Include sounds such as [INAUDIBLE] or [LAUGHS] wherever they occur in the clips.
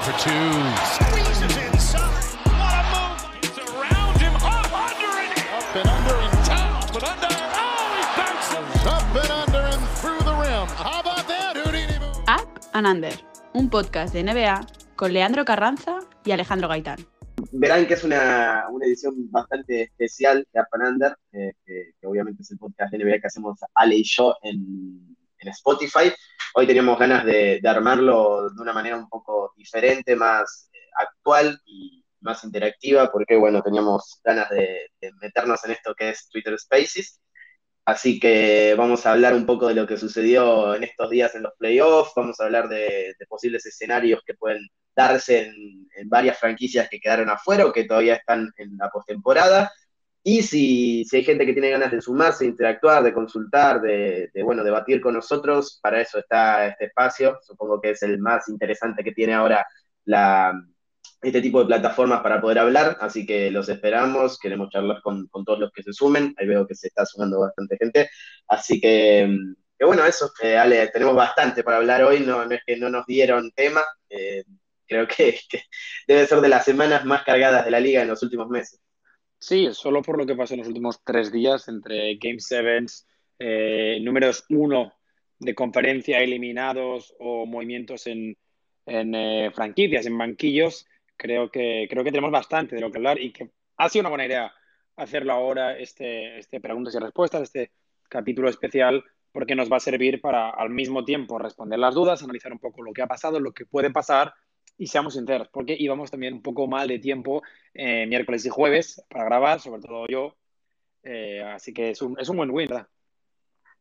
for two. Squeezes inside. What a move. It's around him. Up, under, and up and under and down. But under. Oh, he bounces. Up and under and through the rim. How about that, Houdini move? Up and Under, un podcast de NBA con Leandro Carranza y Alejandro Gaitán. verán que es una, una edición bastante especial de Up and Under, eh, que, que obviamente es el podcast de NBA que hacemos Ale y yo en, en Spotify. Hoy teníamos ganas de, de armarlo de una manera un poco diferente, más eh, actual y más interactiva, porque bueno, teníamos ganas de, de meternos en esto que es Twitter Spaces. Así que vamos a hablar un poco de lo que sucedió en estos días en los playoffs, vamos a hablar de, de posibles escenarios que pueden darse en, en, varias franquicias que quedaron afuera o que todavía están en la postemporada. Y si, si, hay gente que tiene ganas de sumarse, interactuar, de consultar, de, bueno, debatir con nosotros, para eso está este espacio. Supongo que es el más interesante que tiene ahora la, este tipo de plataformas para poder hablar, así que los esperamos, queremos charlar con, con todos los que se sumen, ahí veo que se está sumando bastante gente, así que, que bueno, eso, eh, Ale, tenemos bastante para hablar hoy, no, no, es que no nos dieron tema, eh, creo que, que, debe ser de las semanas más cargadas de la liga en los últimos meses. Sí, solo por lo que pasó en los últimos tres días entre Game Sevens, eh, números uno de conferencia eliminados o movimientos en, en eh, franquicias, en banquillos, creo que, creo que tenemos bastante de lo que hablar y que ha sido una buena idea hacerlo ahora, este, este preguntas y respuestas, este capítulo especial, porque nos va a servir para al mismo tiempo responder las dudas, analizar un poco lo que ha pasado, lo que puede pasar y seamos sinceros, porque íbamos también un poco mal de tiempo eh, miércoles y jueves para grabar, sobre todo yo, eh, así que es un, es un buen win, ¿verdad?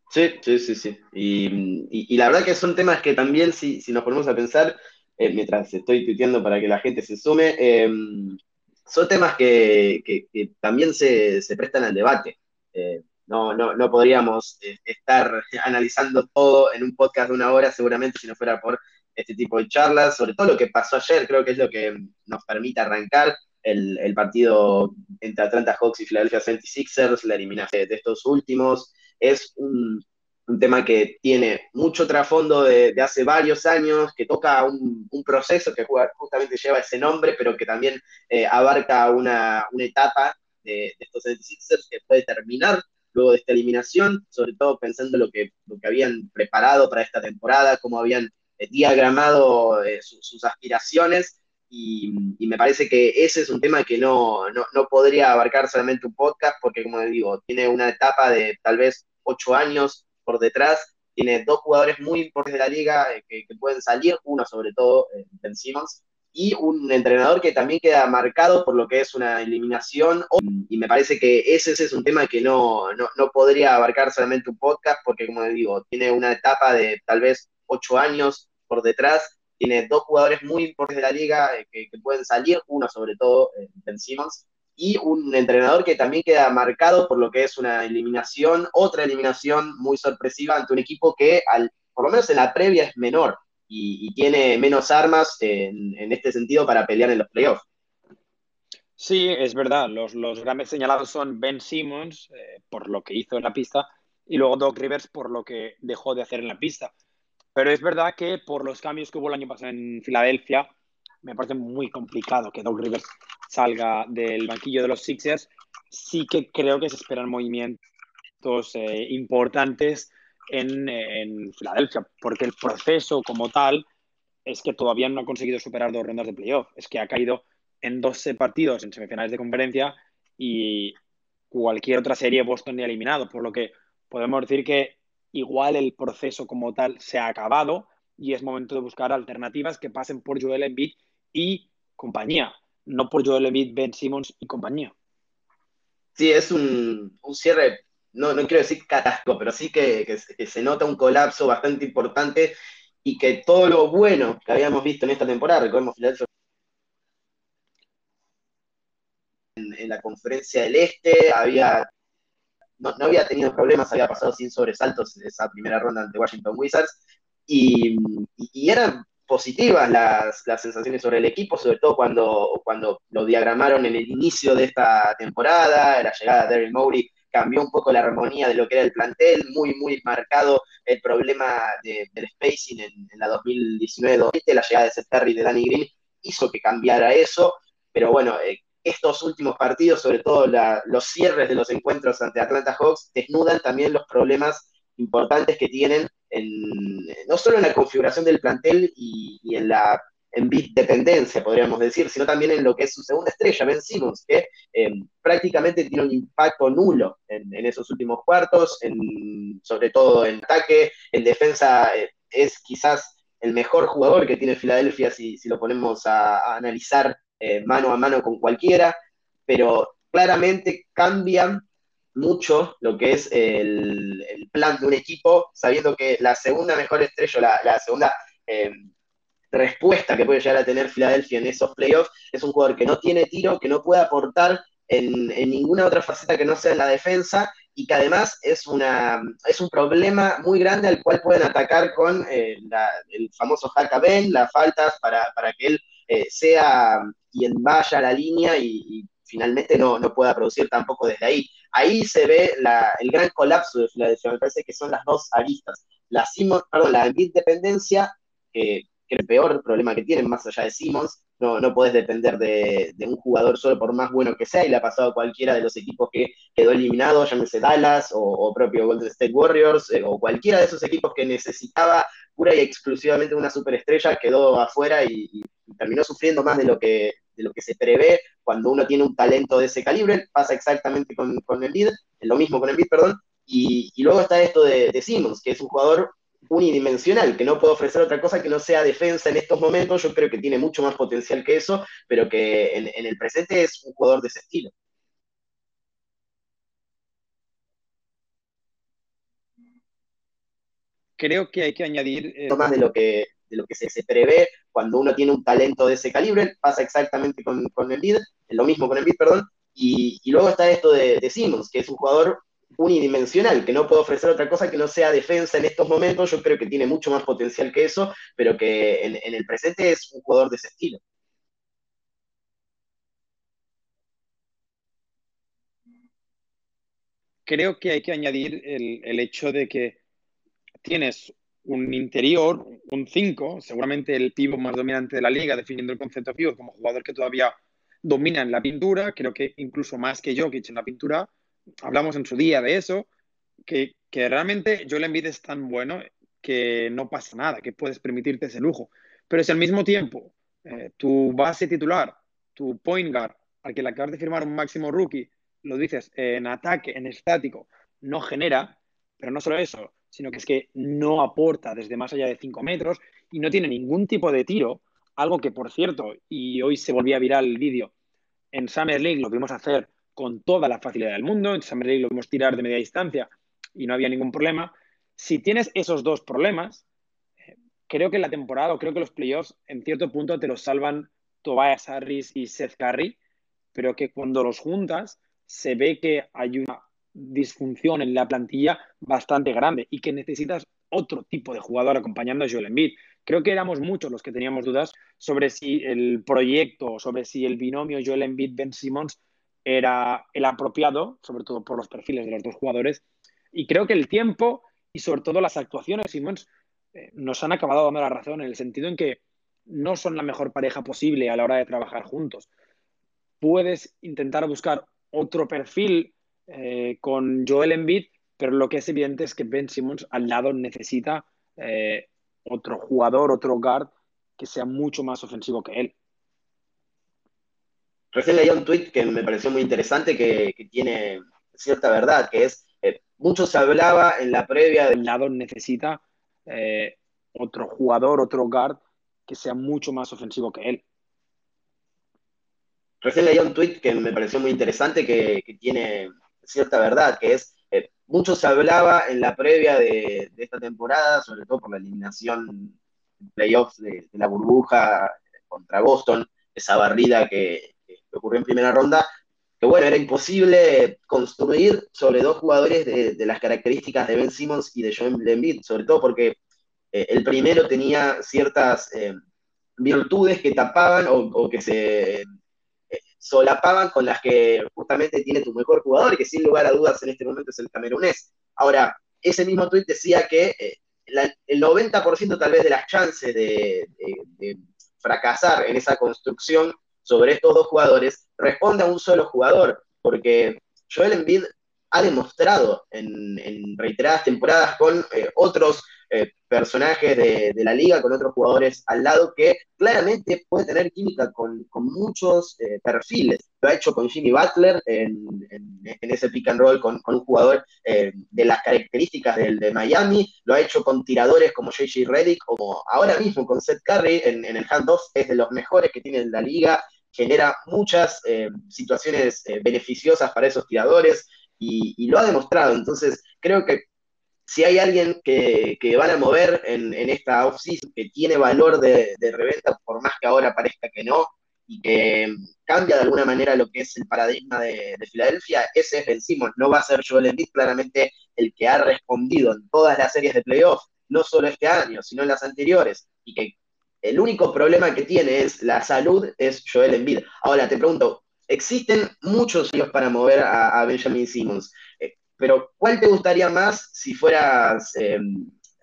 Sí, sí, sí, sí. Y, y, y, la verdad que son temas que también, si, si nos ponemos a pensar, eh, mientras estoy tuiteando para que la gente se sume, eh, son temas que, que, que también se, se, prestan al debate. Eh, no, no, no podríamos eh, estar analizando todo en un podcast de una hora, seguramente, si no fuera por este tipo de charlas, sobre todo lo que pasó ayer, creo que es lo que nos permite arrancar el, el partido entre Atlanta Hawks y Philadelphia 76ers, la eliminación de estos últimos, es un, un tema que tiene mucho trasfondo de, de, hace varios años, que toca un, un, proceso que justamente lleva ese nombre, pero que también eh, abarca una, una etapa de, de, estos 76ers que puede terminar luego de esta eliminación, sobre todo pensando lo que, lo que habían preparado para esta temporada, cómo habían diagramado eh, su, sus aspiraciones, y, me parece que ese es un tema que no, no, no podría abarcar solamente un podcast, porque como digo, tiene una etapa de tal vez ocho años por detrás, tiene dos jugadores muy importantes de la liga eh, que, pueden salir, uno sobre todo, eh, Ben Simmons, y un entrenador que también queda marcado por lo que es una eliminación, y me parece que ese, ese es un tema que no, no, no, podría abarcar solamente un podcast, porque como digo, tiene una etapa de tal vez ocho años por detrás, tiene dos jugadores muy importantes de la liga eh, que, pueden salir, uno sobre todo, Ben Simmons, y un entrenador que también queda marcado por lo que es una eliminación, otra eliminación muy sorpresiva ante un equipo que, al, por lo menos en la previa, es menor y, tiene menos armas en, en, este sentido para pelear en los playoffs. Sí, es verdad. Los, los grandes señalados son Ben Simmons, eh, por lo que hizo en la pista, y luego Doc Rivers por lo que dejó de hacer en la pista. Pero es verdad que por los cambios que hubo el año pasado en Filadelfia, me parece muy complicado que Doc Rivers salga del banquillo de los Sixers. Sí que creo que se esperan movimientos eh, importantes en, en, Filadelfia, porque el proceso como tal es que todavía no ha conseguido superar dos rondas de playoff. Es que ha caído en 12 partidos en semifinales de conferencia y cualquier otra serie Boston ni eliminado, por lo que podemos decir que igual el proceso como tal se ha acabado y es momento de buscar alternativas que pasen por Joel Embiid y compañía, no por Joel Embiid, Ben Simmons y compañía. Sí, es un, un cierre, no, no quiero decir catástrofe, pero sí que, se nota un colapso bastante importante y que todo lo bueno que habíamos visto en esta temporada, recordemos en, la conferencia del Este, había, no, había tenido problemas, había pasado sin sobresaltos esa primera ronda ante Washington Wizards, y, eran positivas las, las, sensaciones sobre el equipo, sobre todo cuando, cuando lo diagramaron en el inicio de esta temporada, la llegada de Daryl Mowry, cambió un poco la armonía de lo que era el plantel, muy, muy marcado el problema del spacing en, la 2019-2020, la llegada de Seth Curry y de Danny Green hizo que cambiara eso, pero bueno, eh, estos últimos partidos, sobre todo los cierres de los encuentros ante Atlanta Hawks, desnudan también los problemas importantes que tienen en, no solo en la configuración del plantel y, en la en bit dependencia, podríamos decir, sino también en lo que es su segunda estrella, Ben Simmons, que eh, prácticamente tiene un impacto nulo en, esos últimos cuartos, sobre todo en ataque, en defensa eh, es quizás el mejor jugador que tiene Filadelfia si, lo ponemos a, analizar eh, mano a mano con cualquiera, pero claramente cambian mucho lo que es el, plan de un equipo, sabiendo que la segunda mejor estrella, la, segunda eh, respuesta que puede llegar a tener Filadelfia en esos playoffs es un jugador que no tiene tiro, que no puede aportar en, ninguna otra faceta que no sea en la defensa y que además es, una, es un problema muy grande al cual pueden atacar con eh, el famoso Haka Ben, las faltas para, que él sea quien vaya a la línea y, finalmente no, no pueda producir tampoco desde ahí ahí se ve el gran colapso de Filadelfia. Me parece que son las dos aristas. La, perdón, la dependencia, que es el peor problema que tienen, más allá de Simmons, no, no puedes depender de, un jugador solo por más bueno que sea, y le ha pasado a cualquiera de los equipos que quedó eliminado, llámese Dallas o, propio Golden State Warriors, eh, o cualquiera de esos equipos que necesitaba pura y exclusivamente una superestrella, quedó afuera y terminó sufriendo más de lo que de lo que se prevé cuando uno tiene un talento de ese calibre, pasa exactamente con, con el lo mismo con el bid, perdón, y, luego está esto de, de Simmons, que es un jugador unidimensional, que no puede ofrecer otra cosa que no sea defensa en estos momentos, yo creo que tiene mucho más potencial que eso, pero que en, el presente es un jugador de ese estilo. Creo que hay que añadir... Eh, más de lo que de lo que se, prevé cuando uno tiene un talento de ese calibre, pasa exactamente con, con lo mismo con el bid, perdón, y, luego está esto de, de, Simmons, que es un jugador unidimensional, que no puede ofrecer otra cosa que no sea defensa en estos momentos, yo creo que tiene mucho más potencial que eso, pero que en, el presente es un jugador de ese estilo. Creo que hay que añadir el, el hecho de que tienes un interior, un 5, seguramente el pivo más dominante de la liga, definiendo el concepto pivo como jugador que todavía domina en la pintura, creo que incluso más que Jokic en la pintura, hablamos en su día de eso, que, que realmente Joel Embiid es tan bueno que no pasa nada, que puedes permitirte ese lujo. Pero si al mismo tiempo eh, tu base titular, tu point guard, al que le acabas de firmar un máximo rookie, lo dices en ataque, en estático, no genera, pero no solo eso, sino que es que no aporta desde más allá de 5 metros y no tiene ningún tipo de tiro, algo que, por cierto, y hoy se volvía viral el vídeo, en Summer League lo vimos hacer con toda la facilidad del mundo, en Summer League lo vimos tirar de media distancia y no había ningún problema. Si tienes esos dos problemas, creo que la temporada o creo que los playoffs en cierto punto te los salvan Tobias Harris y Seth Curry, pero que cuando los juntas se ve que hay una disfunción en la plantilla bastante grande y que necesitas otro tipo de jugador acompañando a Joel Embiid. Creo que éramos muchos los que teníamos dudas sobre si el proyecto, sobre si el binomio Joel Embiid-Ben Simmons era el apropiado, sobre todo por los perfiles de los dos jugadores. Y creo que el tiempo y sobre todo las actuaciones de Simmons eh, nos han acabado dando la razón en el sentido en que no son la mejor pareja posible a la hora de trabajar juntos. Puedes intentar buscar otro perfil eh, con Joel Embiid, pero lo que es evidente es que Ben Simmons al lado necesita eh, otro jugador, otro guard que sea mucho más ofensivo que él. Recién leía un tweet que me pareció muy interesante, que, tiene cierta verdad, que es, eh, mucho se hablaba en la previa del lado necesita otro jugador, otro guard que sea mucho más ofensivo que él. Recién leía un tweet que me pareció muy interesante, que, que tiene cierta verdad, que es, eh, mucho se hablaba en la previa de, esta temporada, sobre todo por la eliminación en playoffs de, la burbuja contra Boston, esa barrida que, ocurrió en primera ronda, que bueno, era imposible construir sobre dos jugadores de, las características de Ben Simmons y de Joel Embiid, sobre todo porque eh, el primero tenía ciertas eh, virtudes que tapaban o, que se solapaban con las que justamente tiene tu mejor jugador que sin lugar a dudas en este momento es el camerunés. Ahora, ese mismo tuit decía que eh, el 90% tal vez de las chances de, fracasar en esa construcción sobre estos dos jugadores responde a un solo jugador, porque Joel Embiid ha demostrado en, reiteradas temporadas con eh, otros eh, personajes de, la liga, con otros jugadores al lado, que claramente puede tener química con, muchos eh, perfiles. Lo ha hecho con Jimmy Butler en, ese pick and roll con, un jugador de las características del de Miami, lo ha hecho con tiradores como JJ Redick, como ahora mismo con Seth Curry en, el handoff, es de los mejores que tiene la liga, genera muchas situaciones beneficiosas para esos tiradores y, lo ha demostrado. Entonces, creo que si hay alguien que, van a mover en, esta off-season que tiene valor de, reventa, por más que ahora parezca que no, y que cambia de alguna manera lo que es el paradigma de, Filadelfia, ese es Ben Simmons. No va a ser Joel Embiid claramente el que ha respondido en todas las series de playoffs, no solo este año, sino en las anteriores, y que el único problema que tiene es la salud, es Joel Embiid. Ahora te pregunto, existen muchos hilos para mover a, Benjamin Simmons, pero ¿cuál te gustaría más si fueras eh,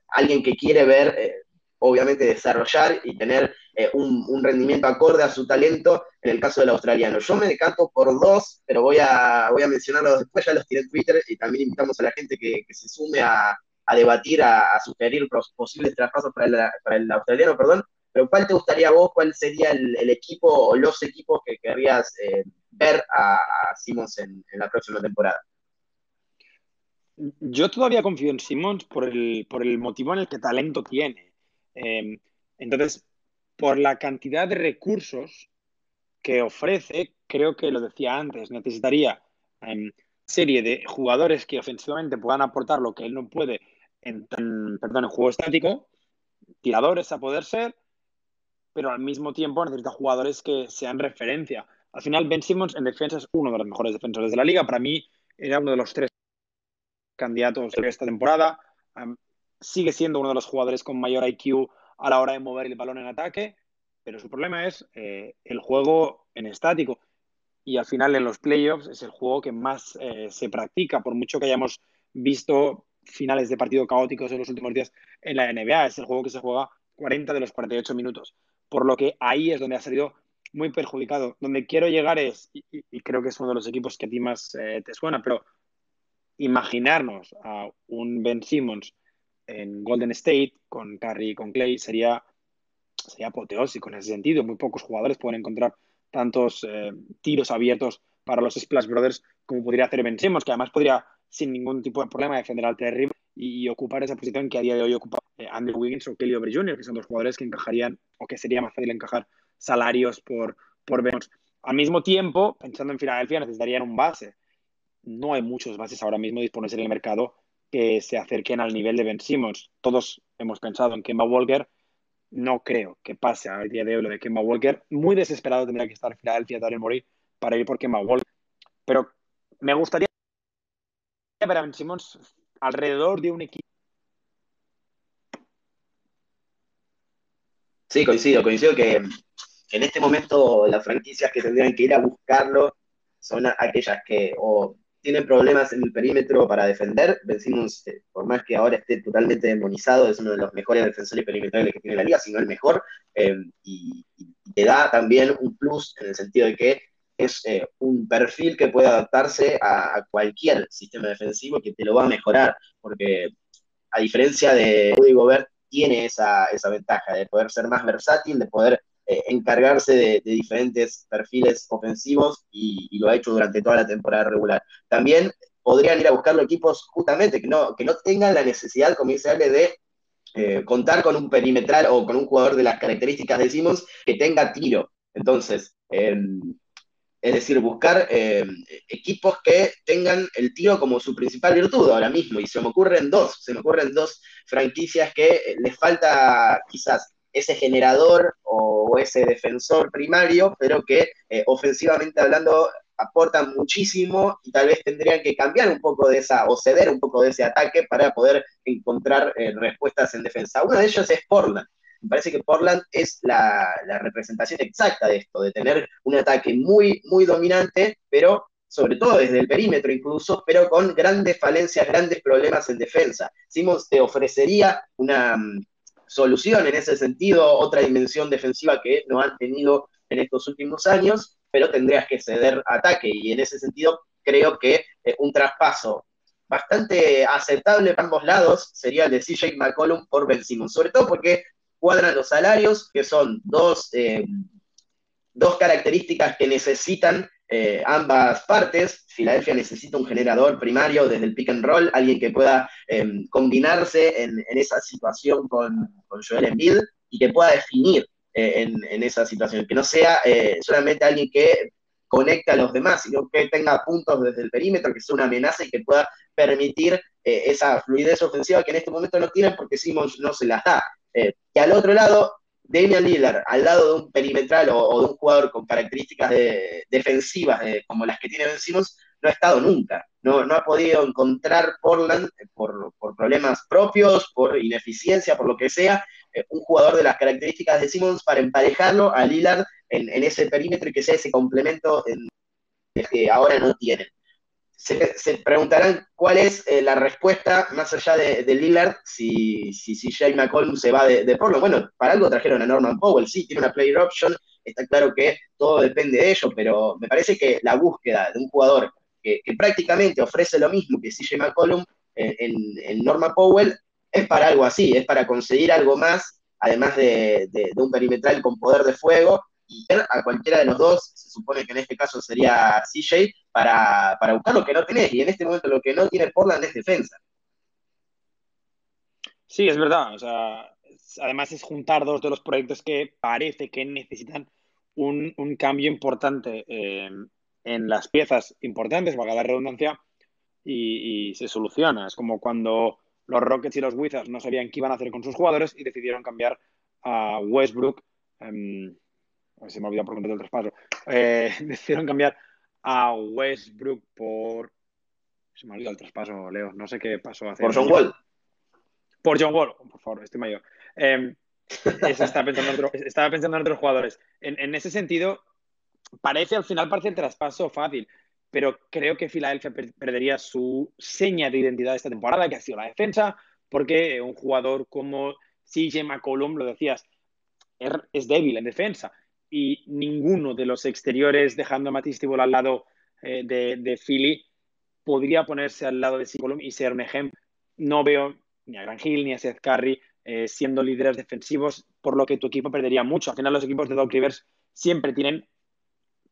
alguien que quiere ver, eh, obviamente, desarrollar y tener un, rendimiento acorde a su talento en el caso del australiano? Yo me decanto por dos, pero voy a, voy a mencionarlos después, ya los tiré en Twitter y también invitamos a la gente que, se sume a, debatir, a, sugerir posibles traspasos para el, australiano, perdón, pero ¿cuál te gustaría vos? ¿Cuál sería el, equipo o los equipos que querrías eh, ver a, Simmons en, la próxima temporada? Yo todavía confío en Simmons por el, por el motivo en el que talento tiene. Em, entonces, por la cantidad de recursos que ofrece, creo que lo decía antes, necesitaría em, serie de jugadores que ofensivamente puedan aportar lo que él no puede en, perdón, en juego estático, tiradores a poder ser, pero al mismo tiempo necesita jugadores que sean referencia. Al final, Ben Simmons en defensa es uno de los mejores defensores de la liga. Para mí, era uno de los tres candidatos de esta temporada. sigue siendo uno de los jugadores con mayor IQ a la hora de mover el balón en ataque, pero su problema es eh, el juego en estático. Y al final, en los playoffs, es el juego que más eh, se practica, por mucho que hayamos visto finales de partido caóticos en los últimos días en la NBA. Es el juego que se juega 40 de los 48 minutos por lo que ahí es donde ha salido muy perjudicado. Donde quiero llegar es, y, creo que es uno de los equipos que a ti más eh, te suena, pero imaginarnos a un Ben Simmons en Golden State con Curry y con Clay sería, sería apoteósico en ese sentido. Muy pocos jugadores pueden encontrar tantos eh, tiros abiertos para los Splash Brothers como podría hacer Ben Simmons, que además podría sin ningún tipo de problema defender al terrible y, ocupar esa posición que a día de hoy ocupa eh, Andrew Wiggins o Kelly Oubre Jr., que son dos jugadores que encajarían o que sería más fácil encajar salarios por, por Al mismo tiempo, pensando en Filadelfia, necesitarían un base. No hay muchos bases ahora mismo disponibles en el mercado que se acerquen al nivel de Ben Simmons. Todos hemos pensado en Kemba Walker. No creo que pase al día de hoy lo de Kemba Walker. Muy desesperado tendría que estar Filadelfia, Daryl Morey, para ir por Kemba Walker. Pero me gustaría ver a Ben Simmons alrededor de un equipo. Sí, coincido, coincido que en este momento las franquicias que tendrían que ir a buscarlo son aquellas que o tienen problemas en el perímetro para defender. Vencimos, eh, por más que ahora esté totalmente demonizado, es uno de los mejores defensores perimetrales que tiene la liga, si no el mejor, eh, y, te da también un plus en el sentido de que es eh, un perfil que puede adaptarse a, cualquier sistema defensivo que te lo va a mejorar, porque a diferencia de Rudy Gobert, tiene esa, ventaja de poder ser más versátil, de poder eh, encargarse de, diferentes perfiles ofensivos y, lo ha hecho durante toda la temporada regular. También podrían ir a buscarlo equipos justamente que no, que no tengan la necesidad, como dice Ale, de eh, contar con un perimetral o con un jugador de las características de Simmons que tenga tiro. Entonces, em, es decir, buscar eh, equipos que tengan el tiro como su principal virtud ahora mismo. Y se me ocurren dos, se me ocurren dos franquicias que eh, les falta quizás ese generador o, ese defensor primario, pero que eh, ofensivamente hablando aportan muchísimo y tal vez tendrían que cambiar un poco de esa o ceder un poco de ese ataque para poder encontrar respuestas en defensa. Uno de ellos es Portland. Me parece que Portland es la, la representación exacta de esto, de tener un ataque muy, muy dominante, pero sobre todo desde el perímetro incluso, pero con grandes falencias, grandes problemas en defensa. Simmons te ofrecería una mm, solución en ese sentido, otra dimensión defensiva que no han tenido en estos últimos años, pero tendrías que ceder ataque. Y en ese sentido creo que eh, un traspaso bastante aceptable para ambos lados sería el de CJ McCollum por Ben Simmons, sobre todo porque cuadran los salarios, que son dos, eh, dos características que necesitan eh, ambas partes. Filadelfia necesita un generador primario desde el pick and roll, alguien que pueda em, combinarse en, esa situación con, Joel Embiid y que pueda definir eh, en, esa situación, que no sea eh, solamente alguien que conecte a los demás, sino que tenga puntos desde el perímetro, que sea una amenaza y que pueda permitir esa fluidez ofensiva que en este momento no tienen porque Simmons no se las da. y al otro lado, Damian Lillard al lado de un perimetral o, de un jugador con características defensivas como las que tiene Ben Simmons, no ha estado nunca. No, no ha podido encontrar Portland eh, por, problemas propios, por ineficiencia, por lo que sea, eh, un jugador de las características de Simmons para emparejarlo a Lillard en, ese perímetro y que sea ese complemento que ahora no tienen se, preguntarán cuál es eh, la respuesta más allá de, Lillard si, si, si Jay McCollum se va de, de Portland. Bueno, para algo trajeron a Norman Powell, sí, tiene una player option, está claro que todo depende de ello, pero me parece que la búsqueda de un jugador que, prácticamente ofrece lo mismo que CJ McCollum en, en, Norman Powell es para algo así, es para conseguir algo más, además de, de un perimetral con poder de fuego y a cualquiera de los dos, se supone que en este caso sería CJ, para, buscar lo que no tenés. Y en este momento lo que no tiene Portland es defensa. Sí, es verdad. O sea, además es juntar dos de los proyectos que parece que necesitan un, cambio importante en las piezas importantes, valga la redundancia, y, se soluciona. Es como cuando los Rockets y los Wizards no sabían qué iban a hacer con sus jugadores y decidieron cambiar a Westbrook. Em, se me ha olvidado por completo el traspaso, eh, [LAUGHS] decidieron cambiar a Westbrook por... Se me ha olvidado el traspaso, Leo, no sé qué pasó hace... Por John Wall. Por John Wall, por favor, estoy mayor. Eh, [LAUGHS] estaba, pensando en otros jugadores. En, ese sentido, parece al final parece el traspaso fácil, pero creo que Filadelfia perdería su seña de identidad esta temporada, que ha sido la defensa, porque un jugador como CJ McCollum, lo decías, er, es débil en defensa y ninguno de los exteriores, dejando a Matisse al lado eh, de, Philly, podría ponerse al lado de Sicolum y ser un ejemplo. No veo ni a Gran Hill ni a Seth Curry eh, siendo líderes defensivos, por lo que tu equipo perdería mucho. Al final, los equipos de Doc Rivers siempre tienen,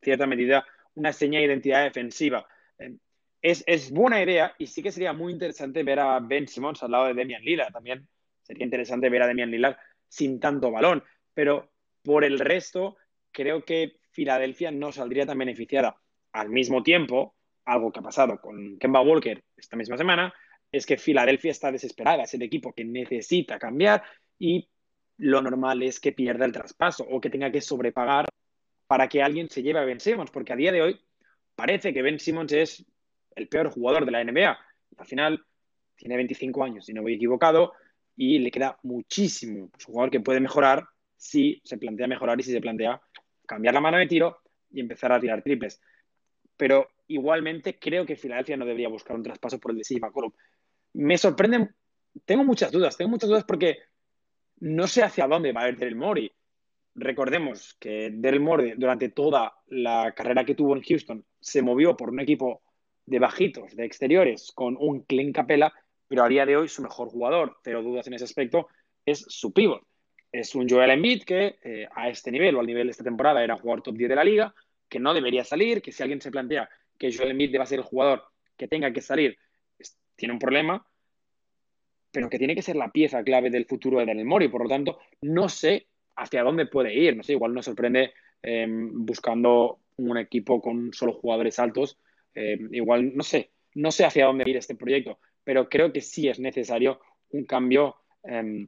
cierta medida, una seña de identidad defensiva. Eh, es, es, buena idea y sí que sería muy interesante ver a Ben Simmons al lado de Demian Lillard. También sería interesante ver a Demian Lillard sin tanto balón, pero por el resto creo que Filadelfia no saldría tan beneficiada. Al mismo tiempo, algo que ha pasado con Kemba Walker esta misma semana, es que Filadelfia está desesperada, es el equipo que necesita cambiar y lo normal es que pierda el traspaso o que tenga que sobrepagar para que alguien se lleve a Ben Simmons, porque a día de hoy parece que Ben Simmons es el peor jugador de la NBA. Al final tiene 25 años, si no voy equivocado, y le queda muchísimo. Es un jugador que puede mejorar si se plantea mejorar y si se plantea cambiar la mano de tiro y empezar a tirar triples. Pero igualmente creo que Filadelfia no debería buscar un traspaso por el de CJ McCollum. Me sorprenden, tengo muchas dudas, tengo muchas dudas porque no sé hacia dónde va a ir Daryl Morey. Recordemos que Daryl Morey durante toda la carrera que tuvo en Houston se movió por un equipo de bajitos, de exteriores, con un Clint Capella, pero a día de hoy su mejor jugador, pero dudas en ese aspecto, es su pivot es un Joel Embiid que eh, a este nivel o al nivel de esta temporada era jugador top 10 de la liga, que no debería salir, que si alguien se plantea que Joel Embiid deba ser el jugador que tenga que salir, tiene un problema, pero que tiene que ser la pieza clave del futuro de Daniel Mori. Por lo tanto, no sé hacia dónde puede ir. No sé, igual nos sorprende em, buscando un equipo con solo jugadores altos. Em, igual, no sé, no sé hacia dónde ir este proyecto, pero creo que sí es necesario un cambio em,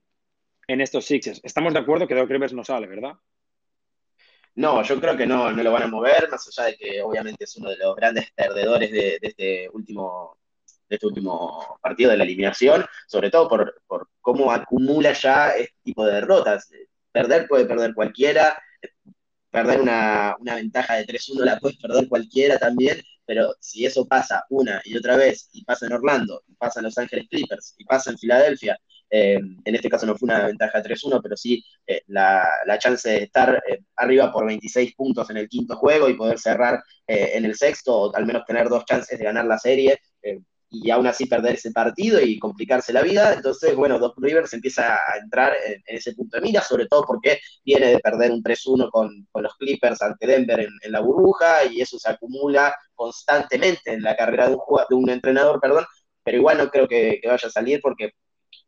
en estos Sixers. Estamos de acuerdo que Doc Rivers no sale, ¿verdad? No, yo creo que no, no lo van a mover, más allá de que obviamente es uno de los grandes perdedores de, este último de este último partido de la eliminación, sobre todo por, cómo acumula ya este tipo de derrotas. perder puede perder cualquiera, perder una, una ventaja de 3-1 la puede perder cualquiera también, pero si eso pasa una y otra vez, y pasa en Orlando, y pasa en Los Ángeles Clippers, y pasa en Filadelfia, eh, en este caso no fue una ventaja 3-1, pero sí eh, la, la, chance de estar eh, arriba por 26 puntos en el quinto juego y poder cerrar en el sexto, o al menos tener dos chances de ganar la serie, y aún así perder ese partido y complicarse la vida. Entonces, bueno, Doc Rivers empieza a entrar en, ese punto de mira, sobre todo porque viene de perder un 3-1 con, con, los Clippers ante Denver en, la burbuja y eso se acumula constantemente en la carrera de un, de un entrenador, perdón, pero igual no creo que, que vaya a salir porque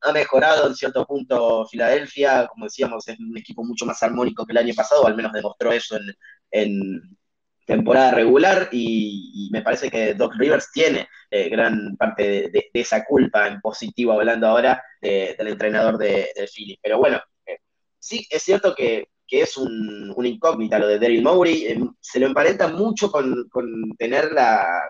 ha mejorado en cierto punto Filadelfia, como decíamos, es un equipo mucho más armónico que el año pasado, o al menos demostró eso en, en temporada regular y, me parece que Doc Rivers tiene eh, gran parte de, esa culpa en positivo, hablando ahora del entrenador de, Philly. Pero bueno, eh, sí es cierto que, es un, una incógnita lo de Daryl Mowry, eh, se lo emparenta mucho con, tener la,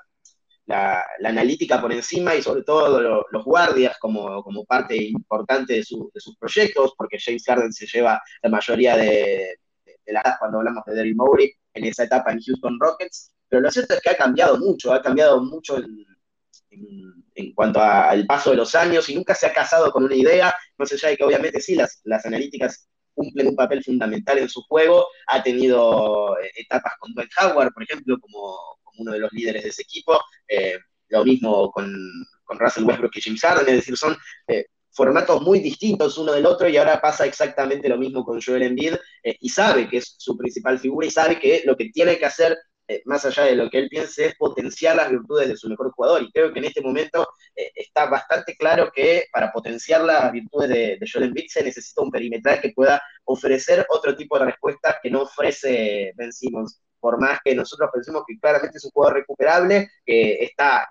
la, analítica por encima y sobre todo los guardias como, como parte importante de, de, sus proyectos, porque James Harden se lleva la mayoría de, de la cuando hablamos de Daryl Mowry en esa etapa en Houston Rockets, pero lo cierto es que ha cambiado mucho, ha cambiado mucho en, cuanto al paso de los años y nunca se ha casado con una idea, no sé ya de que obviamente sí, las, las analíticas cumplen un papel fundamental en su juego, ha tenido eh, etapas con Dwight Howard, por ejemplo, como, uno de los líderes de ese equipo, eh, lo mismo con, con, Russell Westbrook y James Harden, es decir, son eh, formatos muy distintos uno del otro y ahora pasa exactamente lo mismo con Joel Embiid eh, y sabe que es su principal figura y sabe que lo que tiene que hacer, más allá de lo que él piense, es potenciar las virtudes de su mejor jugador. Y creo que en este momento está bastante claro que para potenciar las virtudes de, Joel Embiid se necesita un perimetral que pueda ofrecer otro tipo de respuesta que no ofrece Ben Simmons. Por más que nosotros pensemos que claramente es un jugador recuperable, que está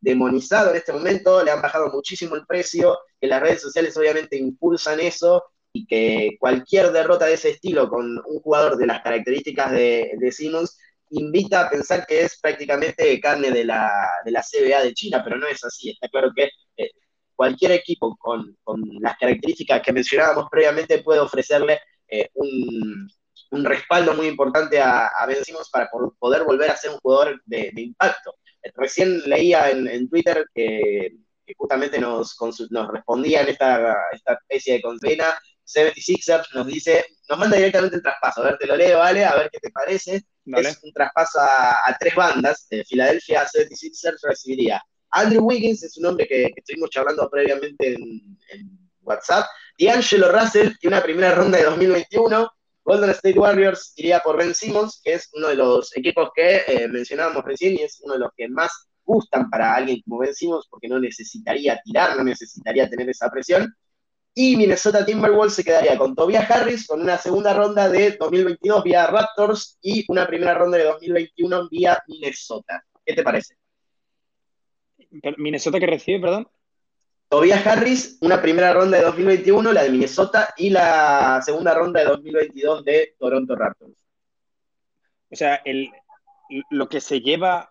demonizado en este momento, le han bajado muchísimo el precio, que las redes sociales obviamente impulsan eso y que cualquier derrota de ese estilo con un jugador de las características de, de Simmons invita a pensar que es prácticamente carne de la, de la CBA de China, pero no es así. Está claro que eh, cualquier equipo con, con, las características que mencionábamos previamente puede ofrecerle eh, un, un, respaldo muy importante a, a Ben Simmons para poder volver a ser un jugador de, de impacto. Recién leía en, Twitter que, justamente nos, nos respondía en esta, esta especie de condena 76ers nos dice, nos manda directamente el traspaso. A ver, te lo leo, ¿vale? A ver qué te parece. Es un traspaso a, tres bandas. De Filadelfia 76ers recibiría Andrew Wiggins, es un hombre que, estuvimos charlando previamente en, en WhatsApp. D'Angelo Russell y una primera ronda de 2021. Golden State Warriors iría por Ben Simmons, que es uno de los equipos que eh, mencionábamos recién y es uno de los que más gustan para alguien como Ben Simmons, porque no necesitaría tirar, no necesitaría tener esa presión. Y Minnesota Timberwolves se quedaría con Tobias Harris, con una segunda ronda de 2022 vía Raptors y una primera ronda de 2021 vía Minnesota. ¿Qué te parece? ¿Minnesota que recibe, perdón? Tobias Harris, una primera ronda de 2021, la de Minnesota, y la segunda ronda de 2022 de Toronto Raptors. O sea, el, lo que se lleva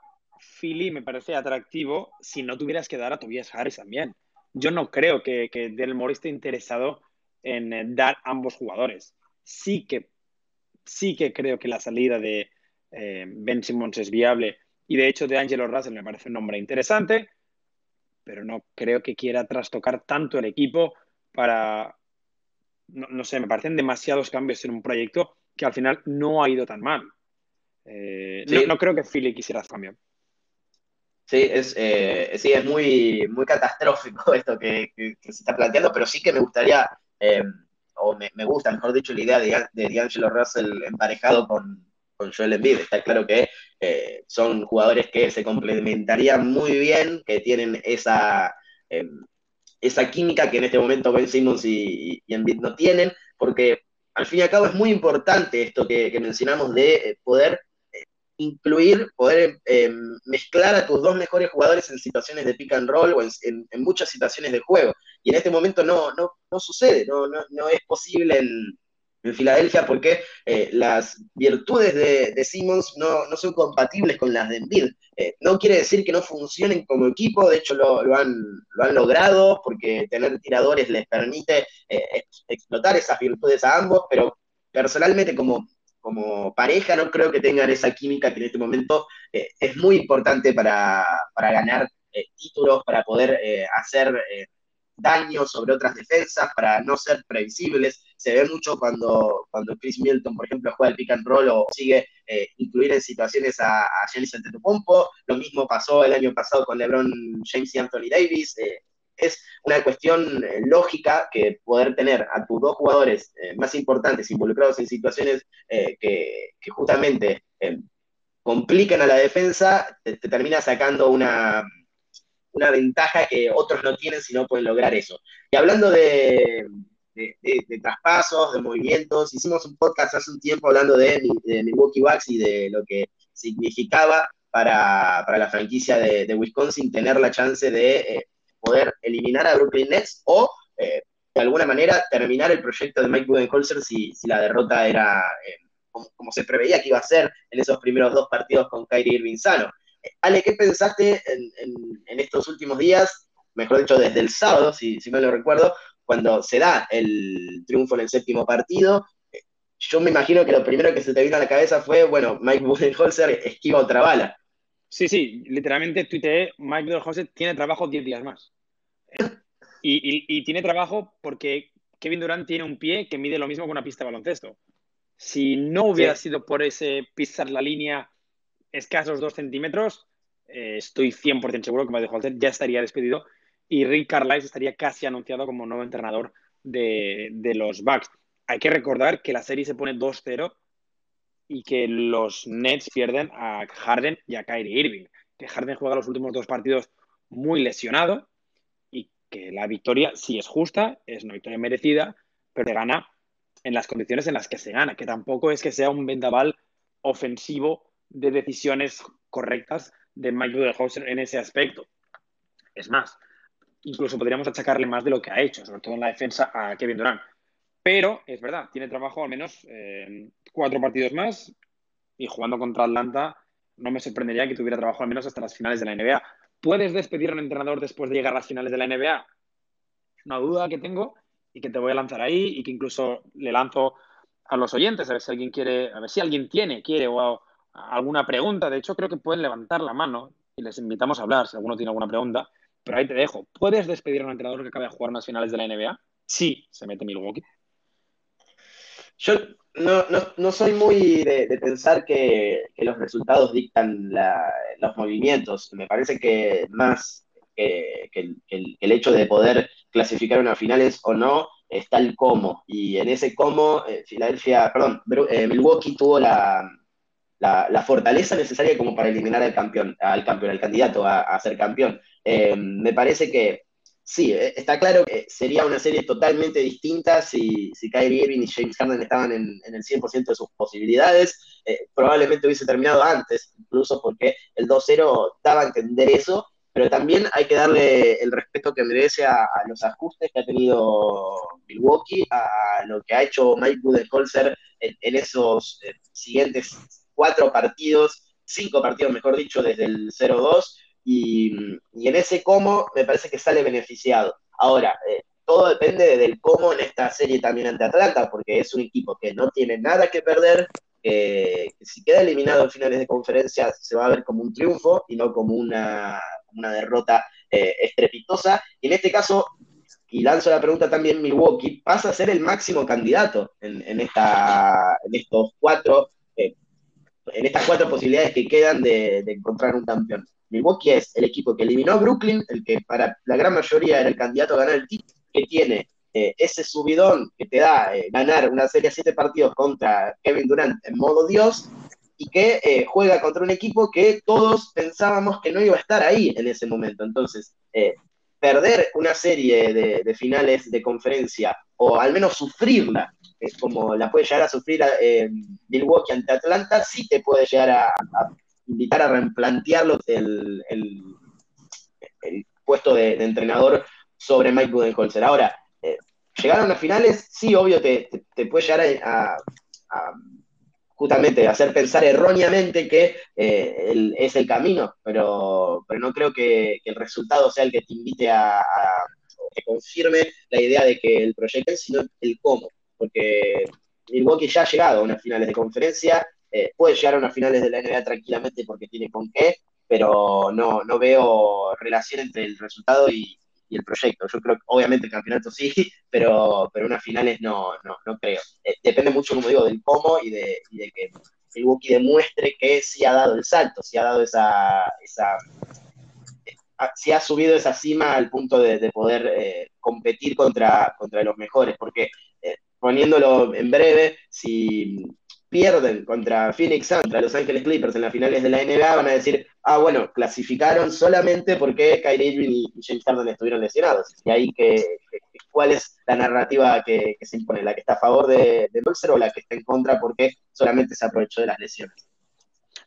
Philly me parece atractivo si no tuvieras que dar a Tobias Harris también. Yo no creo que, Del Moro esté interesado en eh, dar ambos jugadores. Sí que, sí que creo que la salida de eh, Ben Simmons es viable y de hecho de Angelo Russell me parece un nombre interesante pero no creo que quiera trastocar tanto el equipo para, no, sé, me parecen demasiados cambios en un proyecto que al final no ha ido tan mal. Eh, no, creo que Philly quisiera cambiar. Sí, es, eh, sí, es muy, muy catastrófico [LAUGHS] esto que, se está planteando, pero sí que me gustaría, eh, o me, gusta, mejor dicho, la idea de, de D'Angelo Russell emparejado con, con Joel Embiid. Está claro que eh, son jugadores que se complementarían muy bien, que tienen esa, em, esa química que en este momento Ben Simmons y, y, Embiid no tienen, porque al fin y al cabo es muy importante esto que, mencionamos de eh, poder eh, incluir, poder em, mezclar a tus dos mejores jugadores en situaciones de pick and roll o en, muchas situaciones de juego. Y en este momento no, no, sucede, no, no, no es posible en, en Filadelfia porque eh, las virtudes de, Simmons no, son compatibles con las de Embiid. Eh, no quiere decir que no funcionen como equipo, de hecho lo, han, logrado porque tener tiradores les permite eh, explotar esas virtudes a ambos, pero personalmente como, como pareja no creo que tengan esa química que en este momento es muy importante para, para ganar títulos, para poder hacer daño sobre otras defensas para no ser previsibles. Se ve mucho cuando, cuando Chris Milton, por ejemplo, juega el pick and roll o sigue eh, incluir en situaciones a, a Giannis. Lo mismo pasó el año pasado con LeBron James y Anthony Davis. Eh, es una cuestión eh, lógica que poder tener a tus dos jugadores más importantes involucrados en situaciones que, justamente complican a la defensa, te termina sacando una, una ventaja que otros no tienen si no pueden lograr eso. Y hablando de, traspasos, de movimientos, hicimos un podcast hace un tiempo hablando de, de Milwaukee Bucks y de lo que significaba para, la franquicia de, Wisconsin tener la chance de eh, poder eliminar a Brooklyn Nets o eh, de alguna manera terminar el proyecto de Mike Budenholzer si, si la derrota era eh, como, se preveía que iba a ser en esos primeros dos partidos con Kyrie Irving sano. Ale, ¿qué pensaste en, estos últimos días? Mejor dicho, desde el sábado, si, me lo recuerdo, cuando se da el triunfo en el séptimo partido. Yo me imagino que lo primero que se te vino a la cabeza fue, bueno, Mike Budenholzer esquiva otra bala. Sí, sí, literalmente tuiteé, Mike Budenholzer tiene trabajo 10 días más. Y, tiene trabajo porque Kevin Durant tiene un pie que mide lo mismo que una pista de baloncesto. Si no hubiera sido por ese pisar la línea escasos dos centímetros, eh, estoy 100% seguro que Mike Holzer ya estaría despedido y Rick Carlisle estaría casi anunciado como nuevo entrenador de, los Bucks. Hay que recordar que la serie se pone 2-0 y que los Nets pierden a Harden y a Kyrie Irving. Que Harden juega los últimos dos partidos muy lesionado y que la victoria sí es justa, es una victoria merecida, pero se gana en las condiciones en las que se gana, que tampoco es que sea un vendaval ofensivo de decisiones correctas de Mike Budenholzer en ese aspecto. Es más, incluso podríamos achacarle más de lo que ha hecho, sobre todo en la defensa a Kevin Durant. Pero es verdad, tiene trabajo al menos cuatro partidos más y jugando contra Atlanta no me sorprendería que tuviera trabajo al menos hasta las finales de la NBA. ¿Puedes despedir a un entrenador después de llegar a las finales de la NBA? Una duda que tengo y que te voy a lanzar ahí y que incluso le lanzo a los oyentes a ver si alguien quiere, a ver si alguien tiene, quiere o, alguna pregunta. De hecho, creo que pueden levantar la mano y les invitamos a hablar si alguno tiene alguna pregunta. Pero ahí te dejo. ¿Puedes despedir a un entrenador que acaba de jugar unas finales de la NBA? Sí, se mete Milwaukee. Yo no, soy muy de, pensar que, los resultados dictan los movimientos. Me parece que más que, el, hecho de poder clasificar unas finales o no está el cómo. Y en ese cómo, eh, Filadelfia, perdón, eh, Milwaukee tuvo la, la, fortaleza necesaria como para eliminar al campeón, al campeón, al candidato a, ser campeón. Eh, me parece que sí, eh, está claro que sería una serie totalmente distinta si, si Kyrie Irving y James Harden estaban en, el 100% de sus posibilidades. Eh, probablemente hubiese terminado antes, incluso porque el 2-0 daba a entender eso, pero también hay que darle el respeto que merece a, los ajustes que ha tenido Milwaukee, a lo que ha hecho Mike Budenholzer en, en esos siguientes cuatro partidos, cinco partidos, mejor dicho, desde el 0-2, y, en ese cómo me parece que sale beneficiado. Ahora, eh, todo depende del cómo en esta serie también ante Atlanta, porque es un equipo que no tiene nada que perder, que si queda eliminado en finales de conferencia se va a ver como un triunfo y no como una, derrota eh, estrepitosa. Y en este caso, y lanzo la pregunta también, Milwaukee pasa a ser el máximo candidato en, esta, en estos cuatro en estas cuatro posibilidades que quedan de, encontrar un campeón. Milwaukee es el equipo que eliminó a Brooklyn, el que para la gran mayoría era el candidato a ganar el título, que tiene eh, ese subidón que te da eh, ganar una serie de siete partidos contra Kevin Durant en modo Dios, y que eh, juega contra un equipo que todos pensábamos que no iba a estar ahí en ese momento. Entonces, perder una serie de, finales de conferencia, o al menos sufrirla como la puede llegar a sufrir eh, Milwaukee ante Atlanta, sí te puede llegar a, invitar a replantearlo el, puesto de, entrenador sobre Mike Budenholzer. Ahora, eh, llegar a unas finales, sí, obvio, te, puede llegar a, justamente hacer pensar erróneamente que eh, es el camino, pero, pero no creo que, el resultado sea el que te invite a, que confirme la idea de que el proyecto es, sino el cómo, porque Milwaukee ya ha llegado a unas finales de conferencia, eh, puede llegar a unas finales de la NBA tranquilamente porque tiene con qué, pero no, no veo relación entre el resultado y, el proyecto. Yo creo que obviamente el campeonato sí, [LAUGHS] pero, pero unas finales no, no, no creo. Eh, depende mucho, como digo, del cómo y de, y de que Milwaukee demuestre que sí ha dado el salto, sí ha dado esa, si ha subido esa cima al punto de, poder competir contra, contra los mejores, porque poniéndolo en breve, si pierden contra Phoenix contra Los Ángeles Clippers en las finales de la NBA, van a decir, ah, bueno, clasificaron solamente porque Kyrie Irving y James Harden estuvieron lesionados. Y ahí, que, ¿cuál es la narrativa que, se impone? ¿La que está a favor de, de o la que está en contra porque solamente se aprovechó de las lesiones?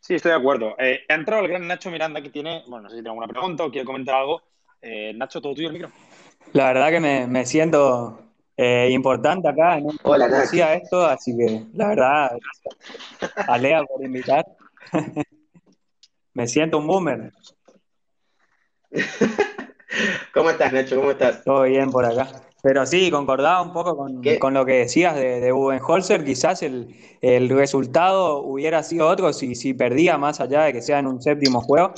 Sí, estoy de acuerdo. Eh, ha entrado el gran Nacho Miranda que tiene, bueno, no sé si tiene alguna pregunta o quiere comentar algo. Eh, Nacho, todo tuyo el micro. La verdad que me, me siento eh, importante acá, no Hola, conocía esto, así que la verdad, a Lea por invitar. [LAUGHS] Me siento un boomer. [LAUGHS] ¿Cómo estás, Nacho? ¿Cómo estás? Todo bien por acá. Pero sí, concordaba un poco con, lo que decías de, de Budenholzer. Quizás el, resultado hubiera sido otro si, si perdía, más allá de que sea en un séptimo juego.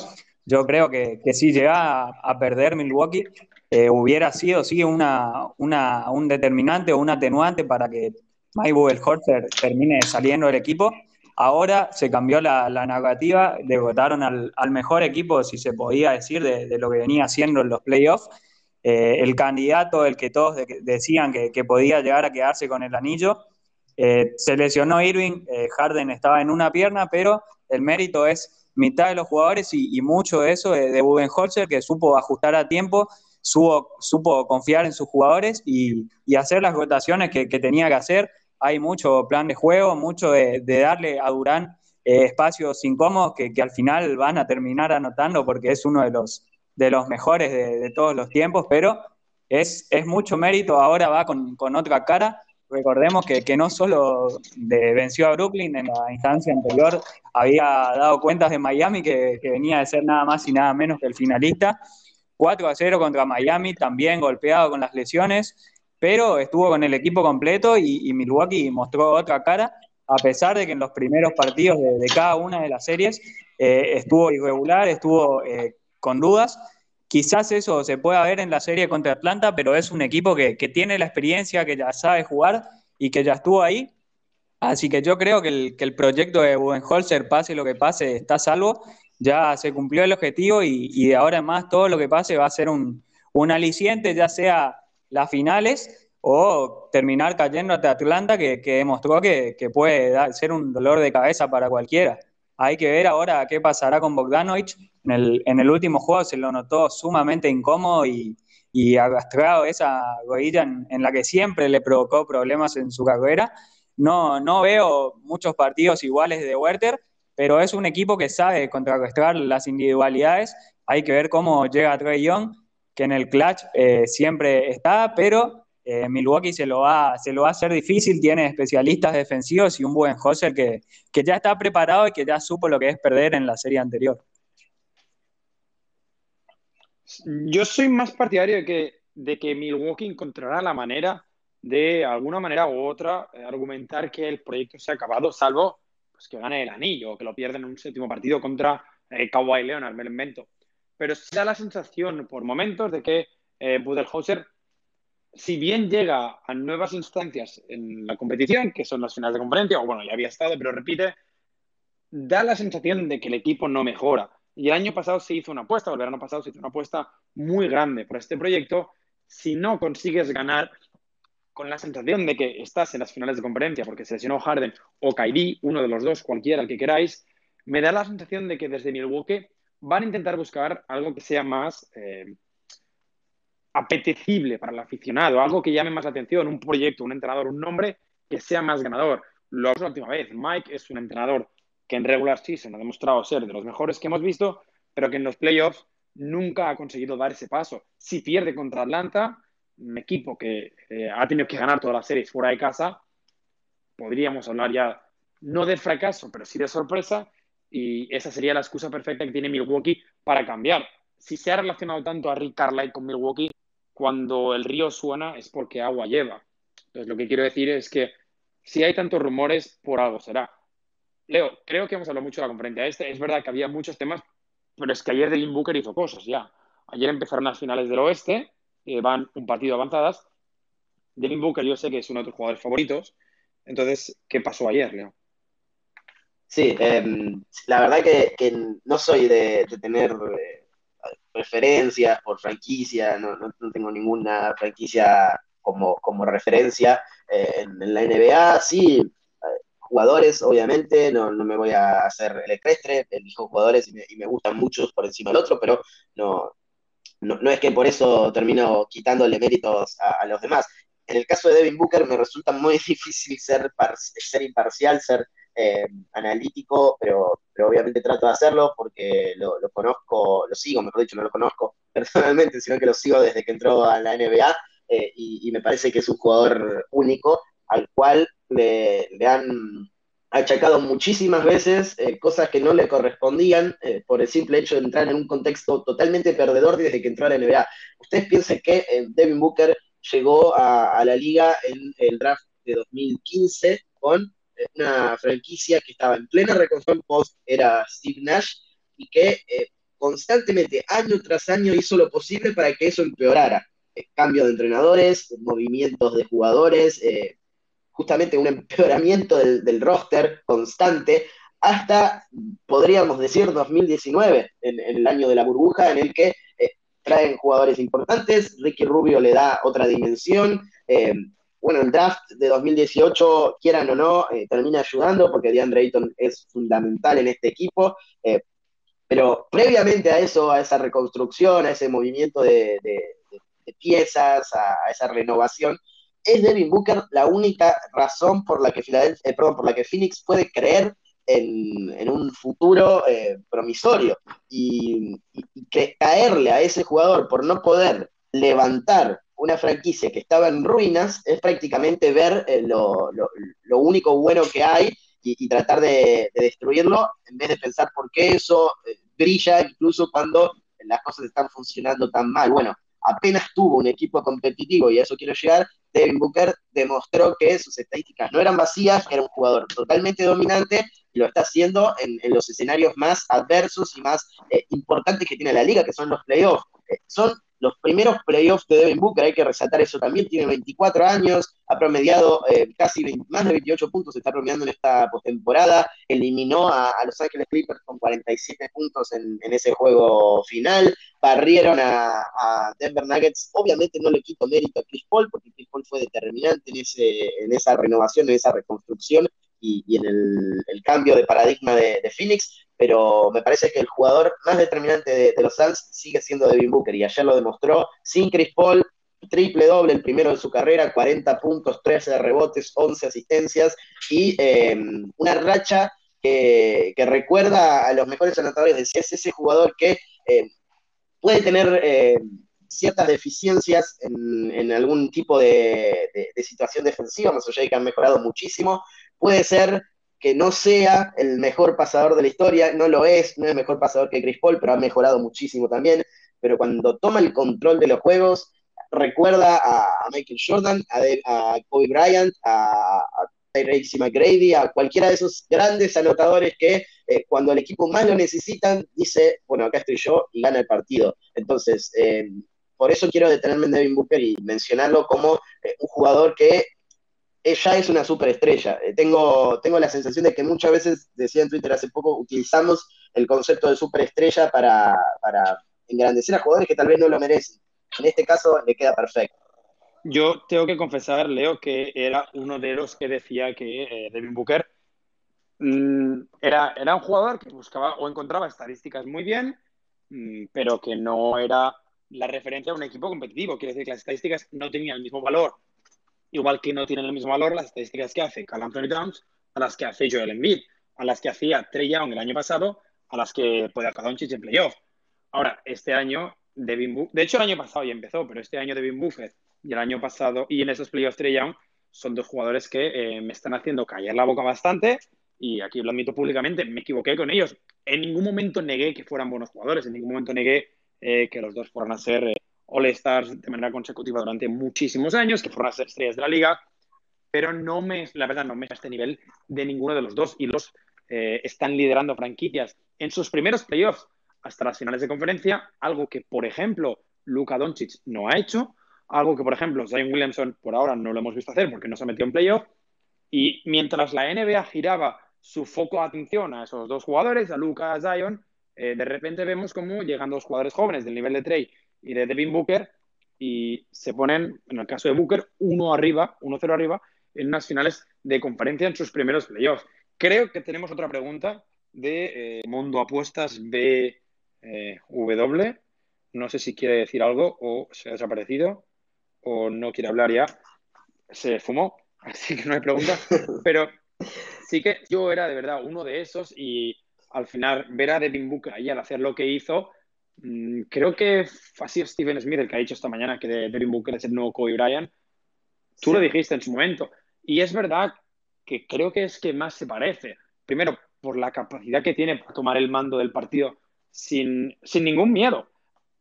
Yo creo que, que si llega a perder Milwaukee, eh, hubiera sido sí una, un determinante o un atenuante para que Mike Budenholzer termine saliendo del equipo. Ahora se cambió la, la narrativa, le votaron al, mejor equipo, si se podía decir, de, lo que venía haciendo en los playoffs. Eh, el candidato, el que todos decían que, podía llegar a quedarse con el anillo. Eh, se lesionó Irving, Harden estaba en una pierna, pero el mérito es mitad de los jugadores y, mucho de eso de, de Budenholzer, que supo ajustar a tiempo supo, confiar en sus jugadores y, hacer las rotaciones que, tenía que hacer. Hay mucho plan de juego, mucho de, darle a Durán eh, espacios incómodos que, al final van a terminar anotando porque es uno de los, de los mejores de, todos los tiempos, pero es, es, mucho mérito, ahora va con, otra cara. Recordemos que, no solo venció a Brooklyn en la instancia anterior, había dado cuentas de Miami, que, que venía de ser nada más y nada menos que el finalista, 4 a 0 contra Miami, también golpeado con las lesiones, pero estuvo con el equipo completo y, Milwaukee mostró otra cara, a pesar de que en los primeros partidos de, cada una de las series eh, estuvo irregular, estuvo eh, con dudas. Quizás eso se pueda ver en la serie contra Atlanta, pero es un equipo que, tiene la experiencia, que ya sabe jugar y que ya estuvo ahí. Así que yo creo que el, que proyecto de Budenholzer, pase lo que pase, está salvo ya se cumplió el objetivo y, de ahora en más todo lo que pase va a ser un, aliciente, ya sea las finales o terminar cayendo ante Atlanta, que, demostró que, puede ser un dolor de cabeza para cualquiera. Hay que ver ahora qué pasará con Bogdanovich. En el, último juego se lo notó sumamente incómodo y, y agastrado esa rodilla en, la que siempre le provocó problemas en su carrera. No, no veo muchos partidos iguales de Werther, pero es un equipo que sabe contrarrestar las individualidades. Hay que ver cómo llega Trey Young, que en el clutch eh, siempre está, pero eh, Milwaukee se lo, va, se lo va a hacer difícil, tiene especialistas defensivos y un buen Hosser que, que ya está preparado y que ya supo lo que es perder en la serie anterior. Yo soy más partidario de que, de que Milwaukee encontrará la manera de, alguna manera u otra, eh, argumentar que el proyecto se ha acabado, salvo pues, que gane el anillo o que lo pierden en un séptimo partido contra eh, Kawhi Leonard, me lo invento. Pero da la sensación por momentos de que eh, Budenholzer, si bien llega a nuevas instancias en la competición, que son las finales de conferencia, o bueno, ya había estado, pero repite, da la sensación de que el equipo no mejora. Y el año pasado se hizo una apuesta, o el verano pasado se hizo una apuesta muy grande por este proyecto. Si no consigues ganar, con la sensación de que estás en las finales de conferencia porque se lesionó Harden o Kyrie, uno de los dos, cualquiera, el que queráis, me da la sensación de que desde Milwaukee van a intentar buscar algo que sea más eh, apetecible para el aficionado, algo que llame más la atención, un proyecto, un entrenador, un nombre que sea más ganador. Lo la última vez. Mike es un entrenador que en regular season ha demostrado ser de los mejores que hemos visto, pero que en los playoffs nunca ha conseguido dar ese paso. Si pierde contra Atlanta, un equipo que eh, ha tenido que ganar todas las series fuera de casa, podríamos hablar ya no de fracaso, pero sí de sorpresa, y esa sería la excusa perfecta que tiene Milwaukee para cambiar. Si se ha relacionado tanto a Rick Carlisle con Milwaukee, cuando el río suena es porque agua lleva. Entonces, lo que quiero decir es que si hay tantos rumores, por algo será. Leo, creo que hemos hablado mucho de la conferencia este. Es verdad que había muchos temas, pero es que ayer Devin Booker hizo cosas ya. Ayer empezaron las finales del oeste, eh, van un partido avanzadas. Devin Booker yo sé que es uno de tus jugadores favoritos. Entonces, ¿qué pasó ayer, Leo? Sí, em, la verdad que, no soy de, tener eh, referencias por franquicia, no, tengo ninguna franquicia como, como referencia eh, en, la NBA. Sí, jugadores, obviamente, no, me voy a hacer el equestre, elijo jugadores y me, y me gustan muchos por encima del otro, pero no, no, es que por eso termino quitándole méritos a, los demás. En el caso de Devin Booker me resulta muy [LAUGHS] difícil ser, ser imparcial, ser eh, analítico, pero, pero, obviamente trato de hacerlo porque lo, conozco, lo sigo, mejor dicho, no lo conozco [LAUGHS] personalmente, sino que lo sigo desde que entró a la NBA eh, y, me parece que es un jugador único al cual le, han achacado muchísimas veces eh, cosas que no le correspondían eh, por el simple hecho de entrar en un contexto totalmente perdedor desde que entró a la NBA. Ustedes piensen que eh, Devin Booker llegó a, la liga en el draft de 2015 con una franquicia que estaba en plena reconstrucción post era Steve Nash y que constantemente, año tras año, hizo lo posible para que eso empeorara. cambio de entrenadores, movimientos de jugadores, justamente un empeoramiento del, roster constante hasta, podríamos decir, 2019, en, el año de la burbuja, en el que eh, traen jugadores importantes, Ricky Rubio le da otra dimensión. Eh, bueno, el draft de 2018, quieran o no, eh, termina ayudando porque DeAndre Ayton es fundamental en este equipo. pero previamente a eso, a esa reconstrucción, a ese movimiento de, piezas, a, esa renovación, es Devin Booker la única razón por la que, eh, Phoenix puede creer en, un futuro eh, promisorio y, que caerle a ese jugador por no poder levantar una franquicia que estaba en ruinas es prácticamente ver eh, lo, único bueno que hay y, tratar de, destruirlo en vez de pensar por qué eso brilla incluso cuando las cosas están funcionando tan mal. Bueno, apenas tuvo un equipo competitivo y a eso quiero llegar, Devin Booker demostró que sus estadísticas no eran vacías, era un jugador totalmente dominante y lo está haciendo en, los escenarios más adversos y más eh, importantes que tiene la liga, que son los playoffs. Eh, son los primeros playoffs de Devin Booker, hay que resaltar eso también, tiene 24 años, ha promediado eh, casi más de 28 puntos, está promediando en esta postemporada, eliminó a, Los Ángeles Clippers con 47 puntos en, ese juego final, barrieron a, Denver Nuggets, obviamente no le quito mérito a Chris Paul, porque Chris Paul fue determinante en, ese, en esa renovación, en esa reconstrucción, y, en el, cambio de paradigma de, Phoenix, pero me parece que el jugador más determinante de, los Suns sigue siendo Devin Booker y ayer lo demostró sin Chris Paul, triple doble, el primero de su carrera, 40 puntos, 13 rebotes, 11 asistencias y em, una racha que, recuerda a los mejores anotadores de es ese jugador que em, puede tener em, ciertas deficiencias en, algún tipo de, situación defensiva, más allá que han mejorado muchísimo, puede ser que no sea el mejor pasador de la historia, no lo es, no es mejor pasador que Chris Paul, pero ha mejorado muchísimo también. Pero cuando toma el control de los juegos, recuerda a, Michael Jordan, a, Kobe Bryant, a, a McGrady, a cualquiera de esos grandes anotadores que eh, cuando el equipo más lo necesitan, dice, bueno, acá estoy yo y gana el partido. Entonces, eh, por eso quiero detenerme en Devin Booker y mencionarlo como eh, un jugador que ella es una superestrella. Eh, tengo, tengo la sensación de que muchas veces, decía en Twitter hace poco, utilizamos el concepto de superestrella para, engrandecer a jugadores que tal vez no lo merecen. En este caso le queda perfecto. Yo tengo que confesar, Leo, que era uno de los que decía que eh, Devin Booker mm, era, era un jugador que buscaba o encontraba estadísticas muy bien, mm, pero que no era la referencia a un equipo competitivo. Quiere decir que las estadísticas no tenían el mismo valor igual que no tienen el mismo valor las estadísticas que hace Cal Anthony Towns a las que hace Joel Embiid, a las que hacía Trey Young el año pasado, a las que puede hacer Doncic en playoff. Ahora, este año, Devin Booker, de hecho el año pasado ya empezó, pero este año Devin Booker y el año pasado, y en esos playoffs Trey Young son dos jugadores que eh, me están haciendo callar la boca bastante y aquí lo admito públicamente, me equivoqué con ellos. En ningún momento negué que fueran buenos jugadores, en ningún momento negué eh, que los dos fueran a ser eh, All-Stars de manera consecutiva durante muchísimos años, que fueran a ser estrellas de la liga, pero no me, la verdad, no me a este nivel de ninguno de los dos y los están liderando franquicias en sus primeros playoffs hasta las finales de conferencia, algo que, por ejemplo, Luka Doncic no ha hecho, algo que, por ejemplo, Zion Williamson por ahora no lo hemos visto hacer porque no se ha metido en playoff. Y mientras la NBA giraba su foco de atención a esos dos jugadores, a Luka, a Zion, eh, de repente vemos cómo llegan dos jugadores jóvenes del nivel de Trey y de Devin Booker y se ponen, en el caso de Booker, uno arriba, uno cero arriba, en unas finales de conferencia en sus primeros playoffs. Creo que tenemos otra pregunta de eh, Mundo Apuestas BW. No sé si quiere decir algo o se ha desaparecido o no quiere hablar ya, se fumó, [LAUGHS] así que no hay pregunta. Pero sí que yo era de verdad uno de esos y al final ver a Devin Booker ahí al hacer lo que hizo, creo que ha sido Steven Smith el que ha dicho esta mañana que Devin Booker es el nuevo Kobe Bryant. Tú lo dijiste en su momento. Y es verdad que creo que es que más se parece. Primero, por la capacidad que tiene para tomar el mando del partido sin, sin ningún miedo,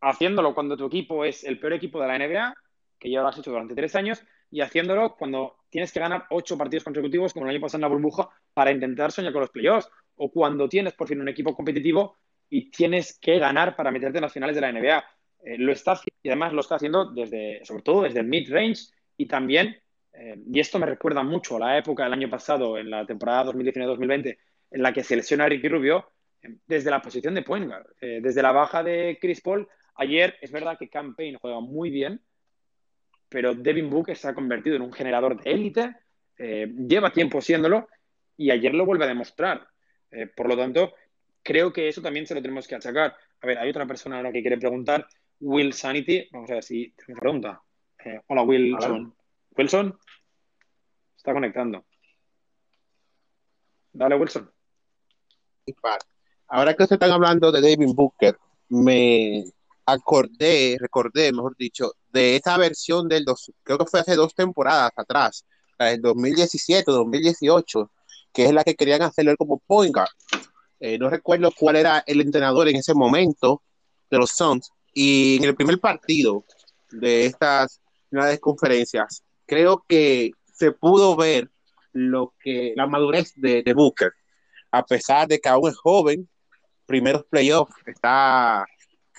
haciéndolo cuando tu equipo es el peor equipo de la NBA que ya lo has hecho durante tres años, y haciéndolo cuando tienes que ganar ocho partidos consecutivos, como el año pasado en la burbuja, para intentar soñar con los playoffs, o cuando tienes por fin un equipo competitivo y tienes que ganar para meterte en las finales de la NBA. Eh, lo está y además lo está haciendo desde, sobre todo desde el mid-range y también, eh, y esto me recuerda mucho a la época del año pasado, en la temporada 2019-2020, en la que se lesiona a Ricky Rubio, eh, desde la posición de point guard, desde la baja de Chris Paul. Ayer es verdad que Campaign juega muy bien, pero Devin Booker se ha convertido en un generador de élite, lleva tiempo siéndolo y ayer lo vuelve a demostrar. Por lo tanto, creo que eso también se lo tenemos que achacar. A ver, hay otra persona ahora que quiere preguntar, Will Sanity, vamos a ver si tengo pregunta. Eh, hola, Wilson. Wilson, está conectando. Dale, Wilson. Ahora que ustedes están hablando de Devin Booker, me acordé, recordé, mejor dicho, de esa versión del dos, creo que fue hace dos temporadas atrás, la del 2017 2018, que es la que querían hacerlo como point guard. Eh, no recuerdo cuál era el entrenador en ese momento de los Suns. Y en el primer partido de estas finales conferencias, creo que se pudo ver lo que la madurez de, de Booker, a pesar de que aún es joven, primeros playoffs, está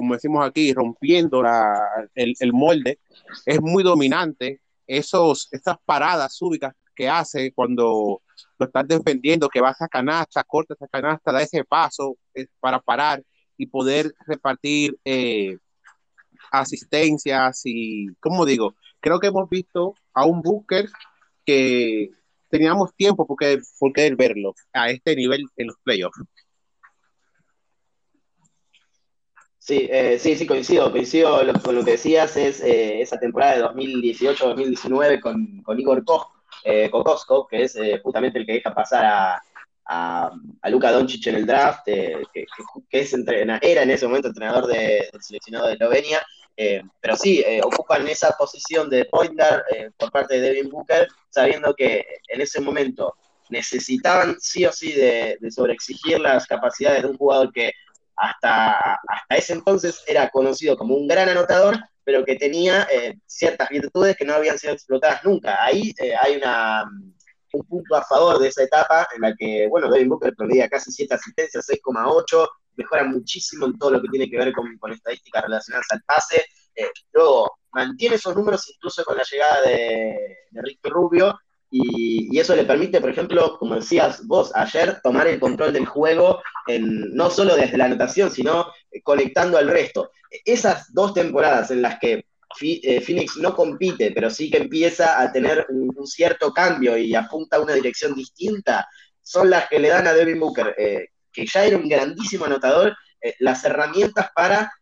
como decimos aquí, rompiendo el, molde, es muy dominante. Esos, esas paradas súbitas que hace cuando lo estás defendiendo, que va a canasta, corta esa canasta, da ese paso eh, para parar y poder repartir eh, asistencias y, como digo, creo que hemos visto a un Booker que teníamos tiempo porque, porque verlo a este nivel en los playoffs. Sí, eh, sí, sí, coincido, coincido con lo que decías, es eh, esa temporada de 2018-2019 con, con, Igor Koch, eh, que es eh, justamente el que deja pasar a, a, Luka Doncic en el draft, que, es era en ese momento entrenador del seleccionado de Eslovenia, pero sí, ocupan esa posición de pointer por parte de Devin Booker, sabiendo que en ese momento necesitaban sí o sí de, de sobreexigir las capacidades de un jugador que hasta, hasta ese entonces era conocido como un gran anotador, pero que tenía eh, ciertas virtudes que no habían sido explotadas nunca. Ahí eh, hay una, un punto a favor de esa etapa en la que, bueno, Devin Booker promedia casi 7 asistencias, 6,8, mejora muchísimo en todo lo que tiene que ver con, con estadísticas relacionadas al pase. Eh, luego, mantiene esos números incluso con la llegada de, de Ricky Rubio, y, eso le permite, por ejemplo, como decías vos ayer, tomar el control del juego en, no solo desde la anotación, sino conectando al resto. Esas dos temporadas en las que eh, Phoenix no compite, pero sí que empieza a tener un, cierto cambio y apunta a una dirección distinta, son las que le dan a Devin Booker, eh, que ya era un grandísimo anotador, eh, las herramientas para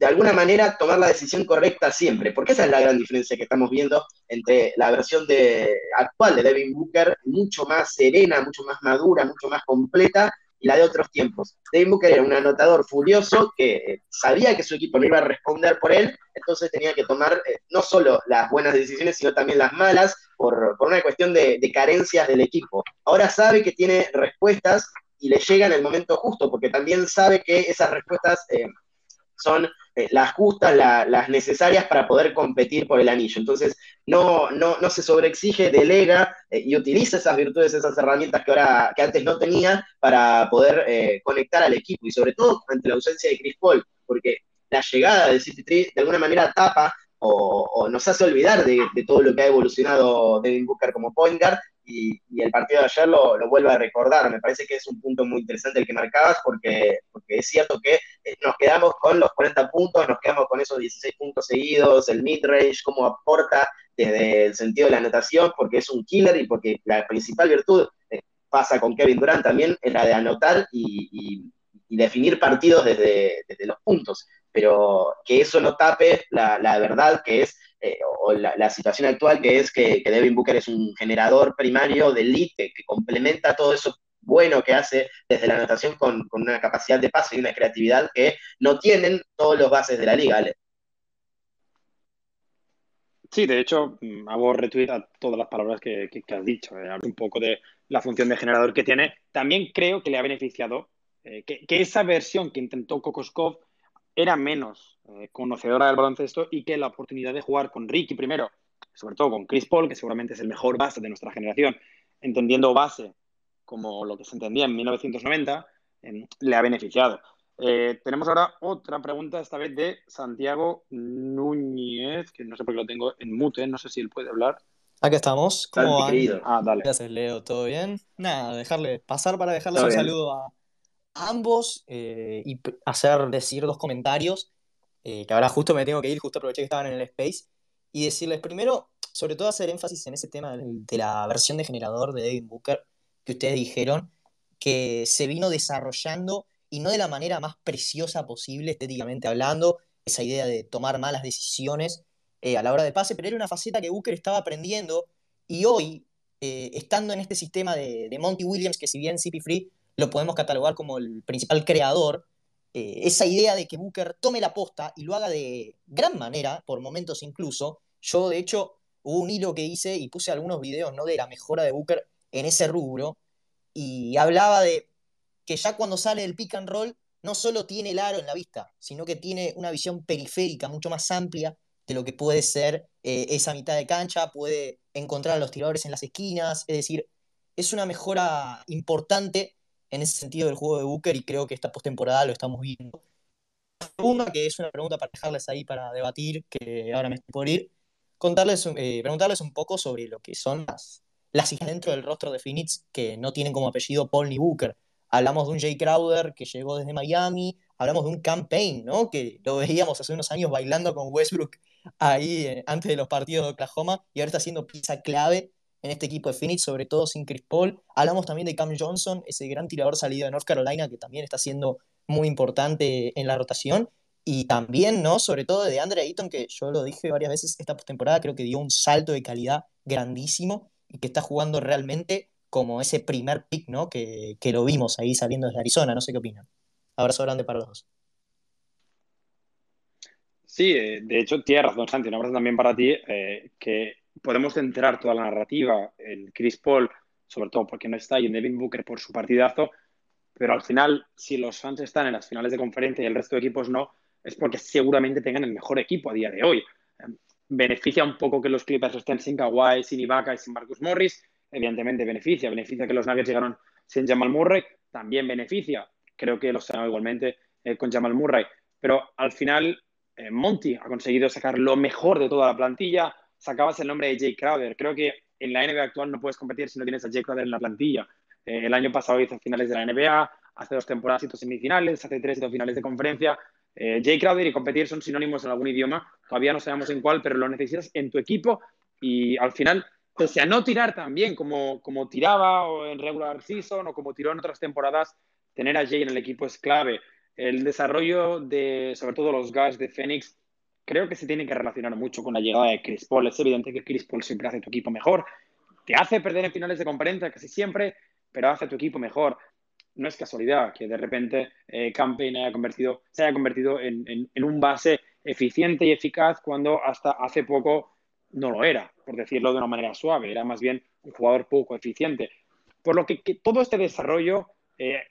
de alguna manera tomar la decisión correcta siempre, porque esa es la gran diferencia que estamos viendo entre la versión de, actual de Devin Booker, mucho más serena, mucho más madura, mucho más completa, y la de otros tiempos. Devin Booker era un anotador furioso que eh, sabía que su equipo no iba a responder por él, entonces tenía que tomar eh, no solo las buenas decisiones, sino también las malas, por, una cuestión de, carencias del equipo. Ahora sabe que tiene respuestas y le llega en el momento justo, porque también sabe que esas respuestas eh, son eh, las justas, las necesarias para poder competir por el anillo. Entonces, no, no, no se sobreexige, delega eh, y utiliza esas virtudes, esas herramientas que, ahora, que antes no tenía para poder eh, conectar al equipo y sobre todo ante la ausencia de Chris Paul, porque la llegada de City 3 de alguna manera tapa o, nos hace olvidar de, todo lo que ha evolucionado Devin Booker como point guard y, el partido de ayer lo, lo, vuelve a recordar. Me parece que es un punto muy interesante el que marcabas porque, porque es cierto que eh, nos quedamos con los 40 puntos, nos quedamos con esos 16 puntos seguidos, el mid-range, cómo aporta desde el sentido de la anotación, porque es un killer y porque la principal virtud eh, pasa con Kevin Durant también es la de anotar y, definir partidos desde, desde los puntos pero que eso no tape la, verdad que es, eh, o la, situación actual que es que, Devin Booker es un generador primario de elite que complementa todo eso bueno que hace desde la anotación con, una capacidad de paso y una creatividad que no tienen todos los bases de la liga, Ale. Sí, de hecho, hago retweet a todas las palabras que, has dicho. Eh, un poco de la función de generador que tiene. También creo que le ha beneficiado eh, que, que, esa versión que intentó Kokoskov era menos eh, conocedora del baloncesto y que la oportunidad de jugar con Ricky primero, sobre todo con Chris Paul, que seguramente es el mejor base de nuestra generación, entendiendo base como lo que se entendía en 1990, le ha beneficiado. Eh, tenemos ahora otra pregunta, esta vez de Santiago Núñez, que no sé por qué lo tengo en mute, no sé si él puede hablar. Aquí estamos. ¿Cómo van? Ah, dale. Gracias, Leo. ¿Todo bien? Nada, dejarle pasar para dejarles un saludo a, ambos eh, y hacer decir dos comentarios, eh, que ahora justo me tengo que ir, justo aproveché que estaban en el space, y decirles primero, sobre todo hacer énfasis en ese tema de la versión de generador de David Booker que ustedes dijeron, que se vino desarrollando y no de la manera más preciosa posible estéticamente hablando, esa idea de tomar malas decisiones eh, a la hora de pase, pero era una faceta que Booker estaba aprendiendo y hoy, estando en este sistema de, de Monty Williams, que si bien CP Free lo podemos catalogar como el principal creador, eh, esa idea de que Booker tome la posta y lo haga de gran manera, por momentos incluso. Yo, de hecho, hubo un hilo que hice y puse algunos videos ¿no? de la mejora de Booker en ese rubro y hablaba de que ya cuando sale del pick and roll no solo tiene el aro en la vista, sino que tiene una visión periférica mucho más amplia de lo que puede ser eh, esa mitad de cancha, puede encontrar a los tiradores en las esquinas, es decir, es una mejora importante en ese sentido del juego de Booker y creo que esta postemporada lo estamos viendo. La segunda, que es una pregunta para dejarles ahí para debatir, que ahora me estoy por ir, contarles, eh, preguntarles un poco sobre lo que son las, las hijas dentro del rostro de Phoenix que no tienen como apellido Paul ni Booker. Hablamos de un Jay Crowder que llegó desde Miami, hablamos de un campaign, ¿no? Que lo veíamos hace unos años bailando con Westbrook ahí eh, antes de los partidos de Oklahoma y ahora está haciendo pieza clave en este equipo de Phoenix, sobre todo sin Chris Paul. Hablamos también de Cam Johnson, ese gran tirador salido de North Carolina que también está siendo muy importante en la rotación. Y también, ¿no? Sobre todo de Andre Ayton, que yo lo dije varias veces esta postemporada, creo que dio un salto de calidad grandísimo y que está jugando realmente como ese primer pick, ¿no? Que, lo vimos ahí saliendo desde Arizona. No sé qué opinan. Abrazo grande para los dos. Sí, eh, de hecho, tienes razón, Santi. Un abrazo también para ti, eh, que podemos centrar toda la narrativa en Chris Paul, sobre todo porque no está, y en Devin Booker por su partidazo, pero al final, si los fans están en las finales de conferencia y el resto de equipos no, es porque seguramente tengan el mejor equipo a día de hoy. Beneficia un poco que los Clippers estén sin Kawhi, sin Ibaka y sin Marcus Morris, evidentemente beneficia, beneficia que los Nuggets llegaron sin Jamal Murray, también beneficia, creo que los han igualmente eh, con Jamal Murray, pero al final eh, Monty ha conseguido sacar lo mejor de toda la plantilla, sacabas el nombre de Jay Crowder. Creo que en la NBA actual no puedes competir si no tienes a Jay Crowder en la plantilla. Eh, el año pasado hizo finales de la NBA, hace dos temporadas hizo semifinales, hace tres hizo finales de conferencia. Eh, Jay Crowder y competir son sinónimos en algún idioma. Todavía no sabemos en cuál, pero lo necesitas en tu equipo y al final, pese a no tirar tan bien como, como tiraba o en regular season o como tiró en otras temporadas, tener a Jay en el equipo es clave. El desarrollo de, sobre todo los guys de Phoenix, creo que se tiene que relacionar mucho con la llegada de Chris Paul. Es evidente que Chris Paul siempre hace tu equipo mejor. Te hace perder en finales de conferencia casi siempre, pero hace tu equipo mejor. no es casualidad que de repente eh, Campaign haya convertido, se haya convertido en, un base eficiente y eficaz cuando hasta hace poco no lo era, por decirlo de una manera suave, era más bien un jugador poco eficiente. Por lo que, todo este desarrollo eh,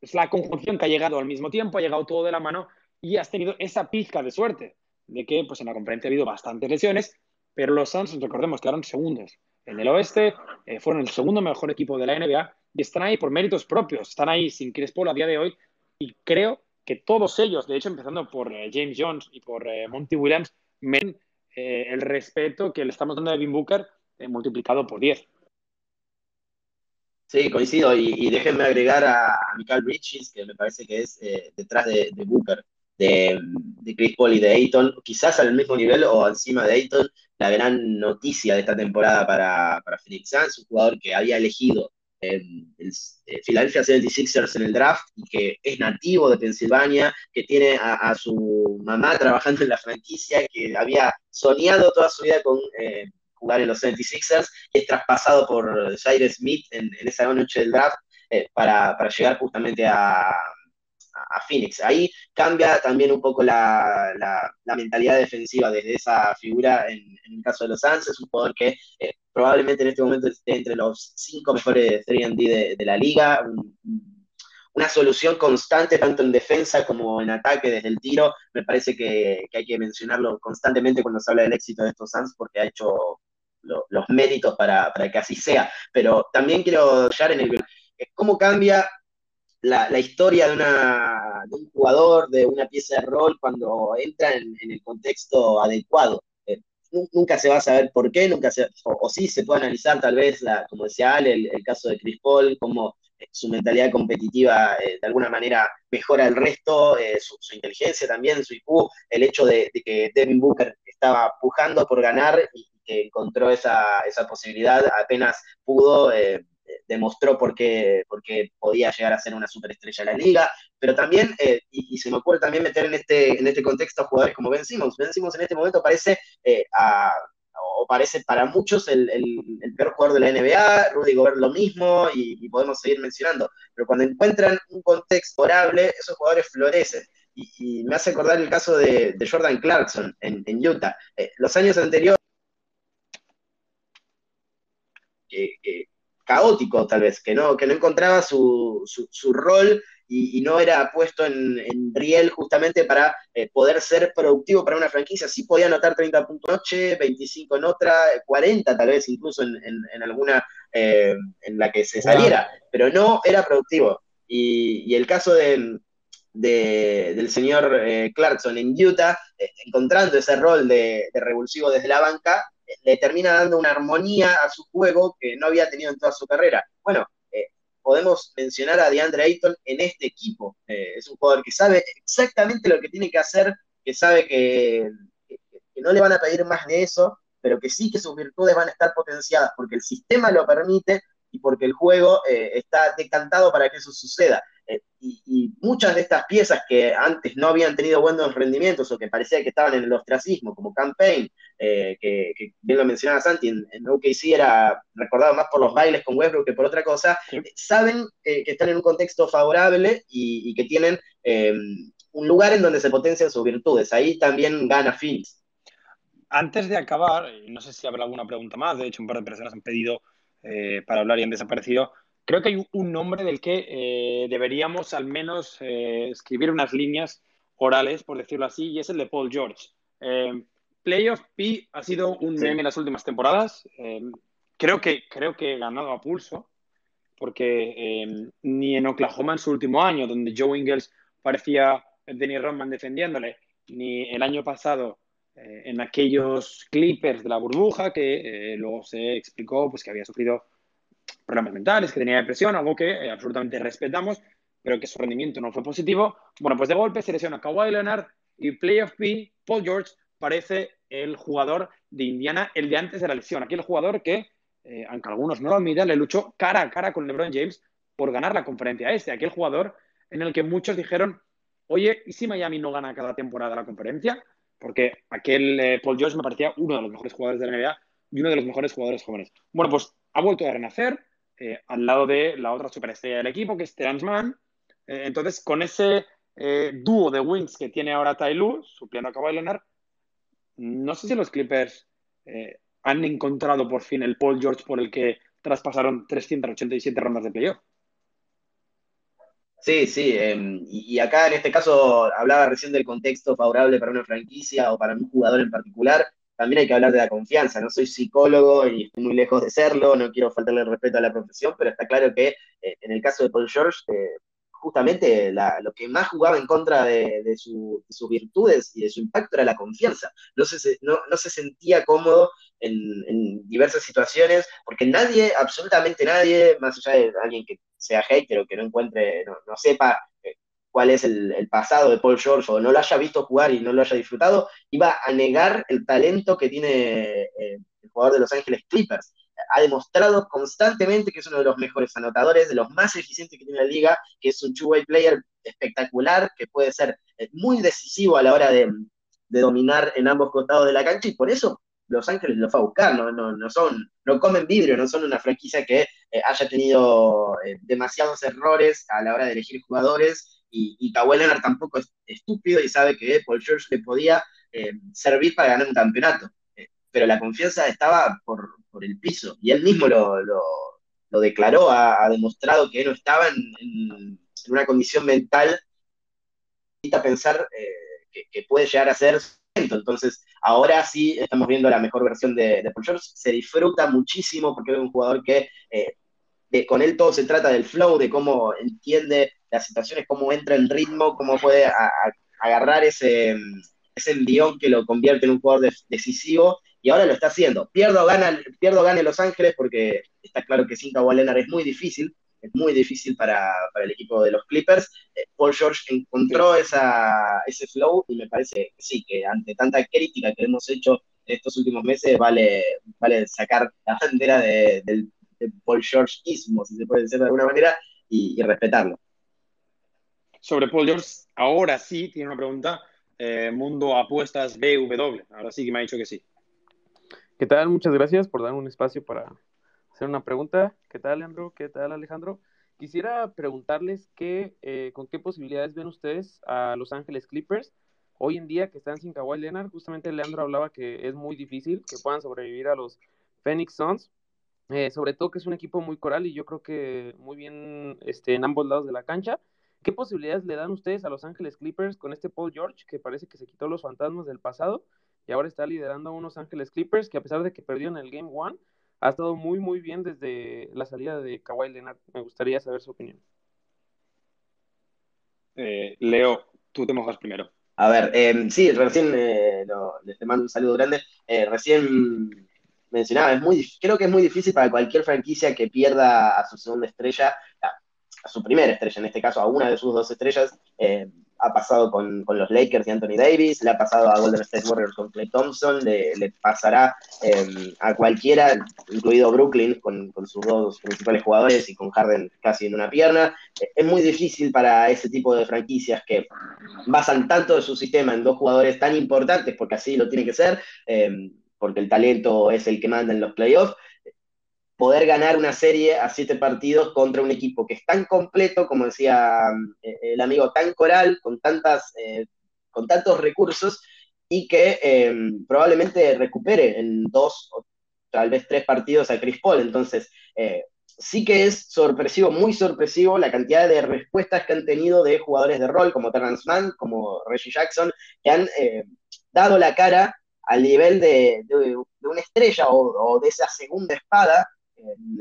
es la conjunción que ha llegado al mismo tiempo, ha llegado todo de la mano y has tenido esa pizca de suerte de que pues, en la conferencia ha habido bastantes lesiones, pero los Suns, recordemos, quedaron segundos en el oeste, eh, fueron el segundo mejor equipo de la NBA y están ahí por méritos propios, están ahí sin Chris Paul a día de hoy y creo que todos ellos, de hecho empezando por eh, James Jones y por eh, Monty Williams, ven el respeto que le estamos dando a Devin Booker multiplicado por 10. Sí, coincido. Y, déjenme agregar a, Michael Bridges, que me parece que es detrás de, Booker, de, de, Chris Paul y de Ayton, quizás al mismo nivel o encima de Ayton, la gran noticia de esta temporada para, para Phoenix Suns, un jugador que había elegido el, eh, Philadelphia 76ers en el draft y que es nativo de Pensilvania, que tiene a, su mamá trabajando en la franquicia, que había soñado toda su vida con eh, jugar en los 76ers y es traspasado por Jair Smith en, esa noche del draft eh, para, para, llegar justamente a, a Phoenix. Ahí cambia también un poco la, mentalidad defensiva desde esa figura en, el caso de los Suns. Es un jugador que eh, probablemente en este momento esté entre los cinco mejores 3D de, la liga. una solución constante tanto en defensa como en ataque desde el tiro. Me parece que, hay que mencionarlo constantemente cuando se habla del éxito de estos Suns porque ha hecho los méritos para, para, que así sea. Pero también quiero hallar en el cómo cambia la, historia de, una, un jugador, de una pieza de rol, cuando entra en, el contexto adecuado. Eh, nunca se va a saber por qué, nunca se, o, sí se puede analizar tal vez, la, como decía Ale, el, caso de Chris Paul, cómo eh, su mentalidad competitiva eh, de alguna manera mejora el resto, su, inteligencia también, su IQ, el hecho de, que Devin Booker estaba pujando por ganar y que encontró esa, esa posibilidad apenas pudo demostró por qué, podía llegar a ser una superestrella de la liga, pero también, eh, y, se me ocurre también meter en este, en este contexto a jugadores como Ben Simmons. Ben Simmons en este momento parece, eh, o parece para muchos el, peor jugador de la NBA, Rudy Gobert lo mismo, y, podemos seguir mencionando, pero cuando encuentran un contexto favorable, esos jugadores florecen. Y, me hace acordar el caso de, Jordan Clarkson en, Utah. Eh, los años anteriores, que, caótico tal vez, que no, que no encontraba su, su, rol y, no era puesto en, en riel justamente para eh, poder ser productivo para una franquicia. Sí podía anotar 30 puntos noche, 25 en otra, 40 tal vez incluso en, en, alguna eh, en la que se saliera, pero no era productivo. Y, el caso de, del señor eh, Clarkson en Utah, encontrando ese rol de, de revulsivo desde la banca, le termina dando una armonía a su juego que no había tenido en toda su carrera. Bueno, eh, podemos mencionar a DeAndre Ayton en este equipo. Eh, es un jugador que sabe exactamente lo que tiene que hacer, que sabe que, no le van a pedir más de eso, pero que sí que sus virtudes van a estar potenciadas porque el sistema lo permite y porque el juego eh, está decantado para que eso suceda. Eh, y, muchas de estas piezas que antes no habían tenido buenos rendimientos o que parecía que estaban en el ostracismo, como Campaign, eh, que, bien lo mencionaba Santi, en, en, OKC era recordado más por los bailes con Westbrook que por otra cosa, saben que están en un contexto favorable y, que tienen un lugar en donde se potencian sus virtudes. Ahí también gana Phoenix. Antes de acabar, no sé si habrá alguna pregunta más, de hecho un par de personas han pedido para hablar y han desaparecido. Creo que hay un nombre del que eh, deberíamos al menos eh, escribir unas líneas orales, por decirlo así, y es el de Paul George. Eh, Playoff P ha sido un meme en las últimas temporadas. creo, que, creo que he ganado a pulso, porque ni en Oklahoma en su último año, donde Joe Ingles parecía Denny Rodman defendiéndole, ni el año pasado en aquellos Clippers de la burbuja, que luego se explicó pues, que había sufrido problemas mentales, que tenía depresión, algo que eh, absolutamente respetamos, pero que su rendimiento no fue positivo. Bueno, pues de golpe se lesiona Kawhi Leonard y Playoff P, Paul George, parece el jugador de Indiana, el de antes de la lesión. Aquí el jugador que, eh, aunque algunos no lo admitan, le luchó cara a cara con LeBron James por ganar la conferencia este. Aquel jugador en el que muchos dijeron, oye, ¿y si Miami no gana cada temporada la conferencia? Porque aquel eh, Paul George me parecía uno de los mejores jugadores de la NBA y uno de los mejores jugadores jóvenes. Bueno, pues ha vuelto a renacer, eh, al lado de la otra superestrella del equipo, que es Terence Mann. Eh, entonces, con ese dúo de wings que tiene ahora Ty Lue, supliendo a Kawhi Leonard, no sé si los Clippers han encontrado por fin el Paul George por el que traspasaron 387 rondas de playoff. Sí, sí, em, y, acá en este caso hablaba recién del contexto favorable para una franquicia o para un jugador en particular, también hay que hablar de la confianza, no soy psicólogo y estoy muy lejos de serlo, no quiero faltarle el respeto a la profesión, pero está claro que eh, en el caso de Paul George, eh, justamente lo que más jugaba en contra de, sus virtudes y de su impacto era la confianza. No se, no, se sentía cómodo en, diversas situaciones, porque nadie, absolutamente nadie, más allá de alguien que sea hater o que no encuentre, no, sepa eh, cuál es el, pasado de Paul George o no lo haya visto jugar y no lo haya disfrutado, iba a negar el talento que tiene eh, el jugador de Los Ángeles Clippers. Ha demostrado constantemente que es uno de los mejores anotadores, de los más eficientes que tiene la liga, que es un two-way player espectacular, que puede ser eh, muy decisivo a la hora de, dominar en ambos costados de la cancha, y por eso Los Ángeles lo fue a buscar, no, son, no comen vidrio, no son una franquicia que eh, haya tenido demasiados errores a la hora de elegir jugadores, y, y Kawhi tampoco es estúpido y sabe que Paul George le podía servir para ganar un campeonato pero la confianza estaba por, el piso. Y él mismo lo, declaró, ha, demostrado que no estaba en, una condición mental a pensar eh, que, puede llegar a ser entonces, ahora sí estamos viendo la mejor versión de, Paul George. Se disfruta muchísimo porque es un jugador que eh, con él todo se trata del flow, de cómo entiende las situaciones, cómo entra en ritmo, cómo puede agarrar ese, ese envión que lo convierte en un jugador decisivo y ahora lo está haciendo. Pierdo gana, pierdo gane Los Ángeles porque está claro que sin Kawhi Leonard es muy difícil, es muy difícil para, el equipo de los Clippers. Eh, Paul George encontró esa, ese flow y me parece que sí, que ante tanta crítica que hemos hecho en estos últimos meses, vale, vale sacar la bandera del Paul Georgeismo, si se puede decir de alguna manera, y, respetarlo. Sobre Paul George, ahora sí tiene una pregunta. Eh, Mundo Apuestas BW. Ahora sí que me ha dicho que sí. ¿Qué tal? Muchas gracias por dar un espacio para hacer una pregunta. ¿Qué tal, Leandro? ¿Qué tal, Alejandro? Quisiera preguntarles qué, eh, con qué posibilidades ven ustedes a Los Ángeles Clippers hoy en día que están sin Kawhi Leonard. Justamente Leandro hablaba que es muy difícil que puedan sobrevivir a los Phoenix Suns. Eh, sobre todo que es un equipo muy coral y yo creo que muy bien este, en ambos lados de la cancha. ¿Qué posibilidades le dan ustedes a Los Ángeles Clippers con este Paul George que parece que se quitó los fantasmas del pasado y ahora está liderando a unos Ángeles Clippers que a pesar de que perdió en el Game One, ha estado muy, muy bien desde la salida de Kawhi Leonard. Me gustaría saber su opinión. Eh, Leo, tú te mojas primero. A ver, em, sí, recién eh, les mando un saludo grande. Eh, recién mencionaba, es muy, creo que es muy difícil para cualquier franquicia que pierda a su segunda estrella, a, su primera estrella, en este caso a una de sus dos estrellas, ha pasado con, los Lakers y Anthony Davis, le ha pasado a Golden State Warriors con Clay Thompson, le, pasará em, a cualquiera, incluido Brooklyn, con, sus dos principales jugadores y con Harden casi en una pierna. Es muy difícil para ese tipo de franquicias que basan tanto de su sistema en dos jugadores tan importantes, porque así lo tiene que ser, em, porque el talento es el que manda en los playoffs poder ganar una serie a siete partidos contra un equipo que es tan completo, como decía eh, el amigo, tan coral, con, tantas, eh, con tantos recursos, y que em, probablemente recupere en dos o tal vez tres partidos a Chris Paul. Entonces, eh, sí que es sorpresivo, muy sorpresivo la cantidad de respuestas que han tenido de jugadores de rol como Terrence Mann, como Reggie Jackson, que han dado la cara al nivel de, una estrella o, de esa segunda espada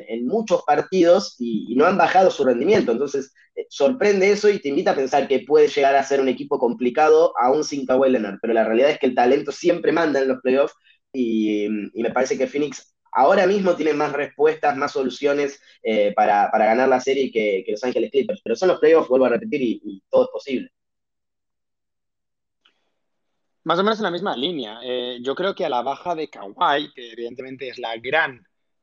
en, muchos partidos y, no han bajado su rendimiento. Entonces, eh, sorprende eso y te invita a pensar que puede llegar a ser un equipo complicado aún sin Kawhi Leonard. Pero la realidad es que el talento siempre manda en los playoffs y, me parece que Phoenix ahora mismo tiene más respuestas, más soluciones eh, para, ganar la serie que, Los Ángeles Clippers. Pero son los playoffs, vuelvo a repetir, y, todo es posible. Más o menos en la misma línea. Eh, yo creo que a la baja de Kawhi, que evidentemente es la gran